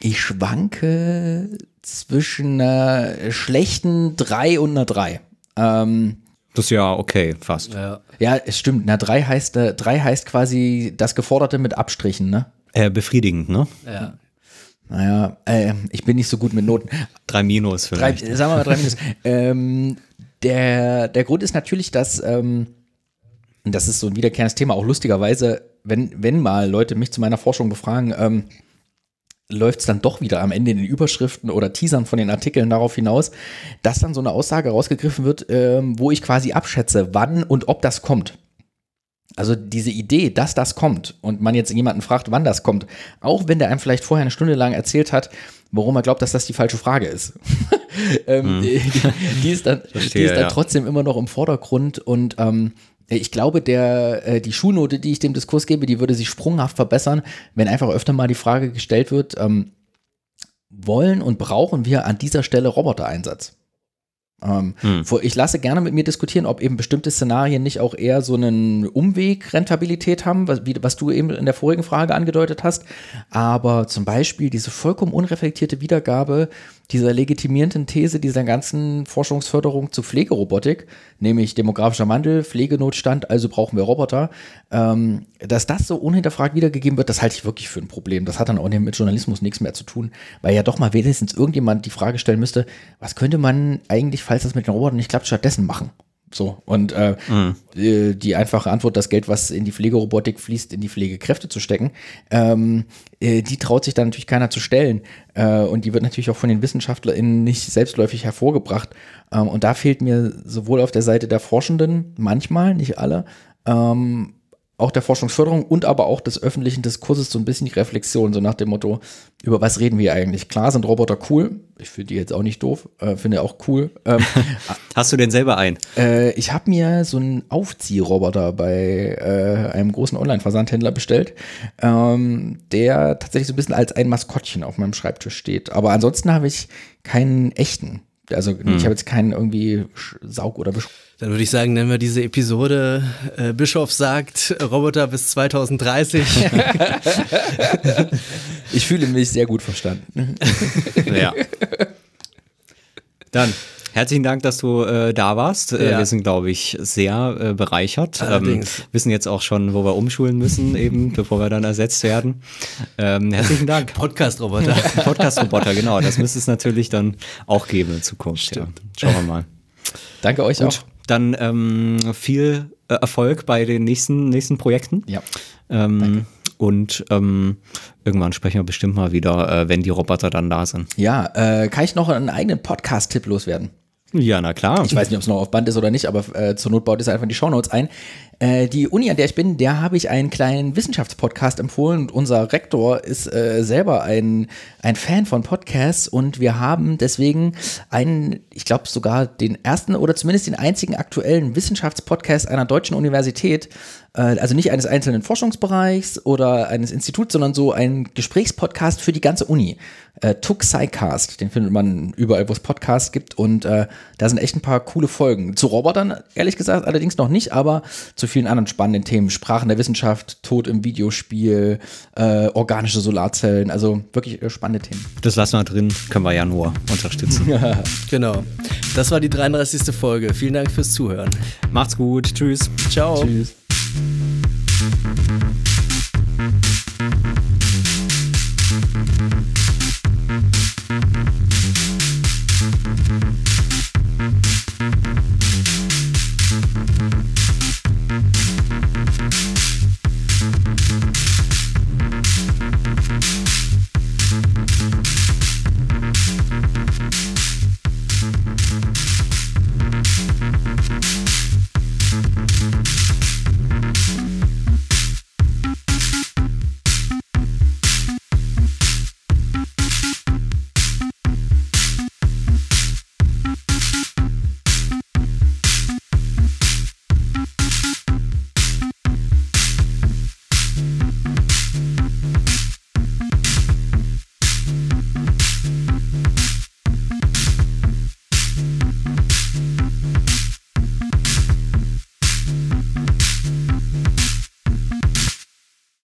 ich schwanke zwischen einer schlechten 3 und einer 3. Ähm, das ist ja okay, fast. Ja, ja es stimmt. Na, 3 heißt, äh, 3 heißt quasi das Geforderte mit Abstrichen, ne? Äh, befriedigend, ne? Ja. Naja, äh, ich bin nicht so gut mit Noten. Drei Minus vielleicht. Drei, sagen wir mal drei Minus. ähm, der, der Grund ist natürlich, dass ähm, und das ist so ein wiederkehrendes Thema, auch lustigerweise, wenn, wenn mal Leute mich zu meiner Forschung befragen, ähm, läuft es dann doch wieder am Ende in den Überschriften oder Teasern von den Artikeln darauf hinaus, dass dann so eine Aussage rausgegriffen wird, ähm, wo ich quasi abschätze, wann und ob das kommt. Also diese Idee, dass das kommt und man jetzt jemanden fragt, wann das kommt, auch wenn der einem vielleicht vorher eine Stunde lang erzählt hat, warum er glaubt, dass das die falsche Frage ist. ähm, hm. die, die, ist dann, Verstehe, die ist dann ja. trotzdem immer noch im Vordergrund und ähm, ich glaube, der, äh, die Schulnote, die ich dem Diskurs gebe, die würde sich sprunghaft verbessern, wenn einfach öfter mal die Frage gestellt wird, ähm, wollen und brauchen wir an dieser Stelle Robotereinsatz? Ähm, hm. Ich lasse gerne mit mir diskutieren, ob eben bestimmte Szenarien nicht auch eher so einen Umweg-Rentabilität haben, was, wie, was du eben in der vorigen Frage angedeutet hast. Aber zum Beispiel diese vollkommen unreflektierte Wiedergabe dieser legitimierenden These dieser ganzen Forschungsförderung zu Pflegerobotik, nämlich demografischer Wandel, Pflegenotstand, also brauchen wir Roboter, ähm, dass das so unhinterfragt wiedergegeben wird, das halte ich wirklich für ein Problem. Das hat dann auch mit Journalismus nichts mehr zu tun, weil ja doch mal wenigstens irgendjemand die Frage stellen müsste, was könnte man eigentlich, falls das mit den Robotern nicht klappt, stattdessen machen? So, und äh, mhm. die, die, einfache Antwort, das Geld, was in die Pflegerobotik fließt, in die Pflegekräfte zu stecken, ähm, äh, die traut sich dann natürlich keiner zu stellen. Äh, und die wird natürlich auch von den WissenschaftlerInnen nicht selbstläufig hervorgebracht. Ähm, und da fehlt mir sowohl auf der Seite der Forschenden, manchmal, nicht alle, ähm, auch der Forschungsförderung und aber auch des öffentlichen Diskurses so ein bisschen die Reflexion, so nach dem Motto, über was reden wir eigentlich? Klar sind Roboter cool, ich finde die jetzt auch nicht doof, äh, finde auch cool. Ähm, Hast du den selber ein? Äh, ich habe mir so einen Aufziehroboter bei äh, einem großen Online-Versandhändler bestellt, ähm, der tatsächlich so ein bisschen als ein Maskottchen auf meinem Schreibtisch steht. Aber ansonsten habe ich keinen echten. Also hm. ich habe jetzt keinen irgendwie Saug- oder Besch Dann würde ich sagen, nennen wir diese Episode äh, Bischof sagt Roboter bis 2030. ich fühle mich sehr gut verstanden. ja. Dann Herzlichen Dank, dass du äh, da warst. Äh, ja. wir sind, glaube ich, sehr äh, bereichert. Ähm, wissen jetzt auch schon, wo wir umschulen müssen, eben, bevor wir dann ersetzt werden. Ähm, herzlichen Dank. Podcast-Roboter. Podcast-Roboter, genau. Das müsste es natürlich dann auch geben in Zukunft. Ja. Schauen wir mal. Danke euch Gut, auch. Dann ähm, viel äh, Erfolg bei den nächsten, nächsten Projekten. Ja. Ähm, und ähm, irgendwann sprechen wir bestimmt mal wieder, äh, wenn die Roboter dann da sind. Ja, äh, kann ich noch einen eigenen Podcast-Tipp loswerden? Ja, na klar. Ich weiß nicht, ob es noch auf Band ist oder nicht, aber äh, zur Not baut es einfach in die Shownotes ein. Äh, die Uni, an der ich bin, der habe ich einen kleinen Wissenschaftspodcast empfohlen und unser Rektor ist äh, selber ein, ein Fan von Podcasts und wir haben deswegen einen, ich glaube sogar den ersten oder zumindest den einzigen aktuellen Wissenschaftspodcast einer deutschen Universität, äh, also nicht eines einzelnen Forschungsbereichs oder eines Instituts, sondern so ein Gesprächspodcast für die ganze Uni. Äh, Tuxicast, den findet man überall, wo es Podcasts gibt und äh, da sind echt ein paar coole Folgen. Zu Robotern, ehrlich gesagt, allerdings noch nicht, aber zu vielen anderen spannenden Themen. Sprachen der Wissenschaft, Tod im Videospiel, äh, organische Solarzellen, also wirklich äh, spannende Themen. Das lassen wir drin, können wir ja nur unterstützen. genau. Das war die 33. Folge. Vielen Dank fürs Zuhören. Macht's gut. Tschüss. Ciao. Tschüss.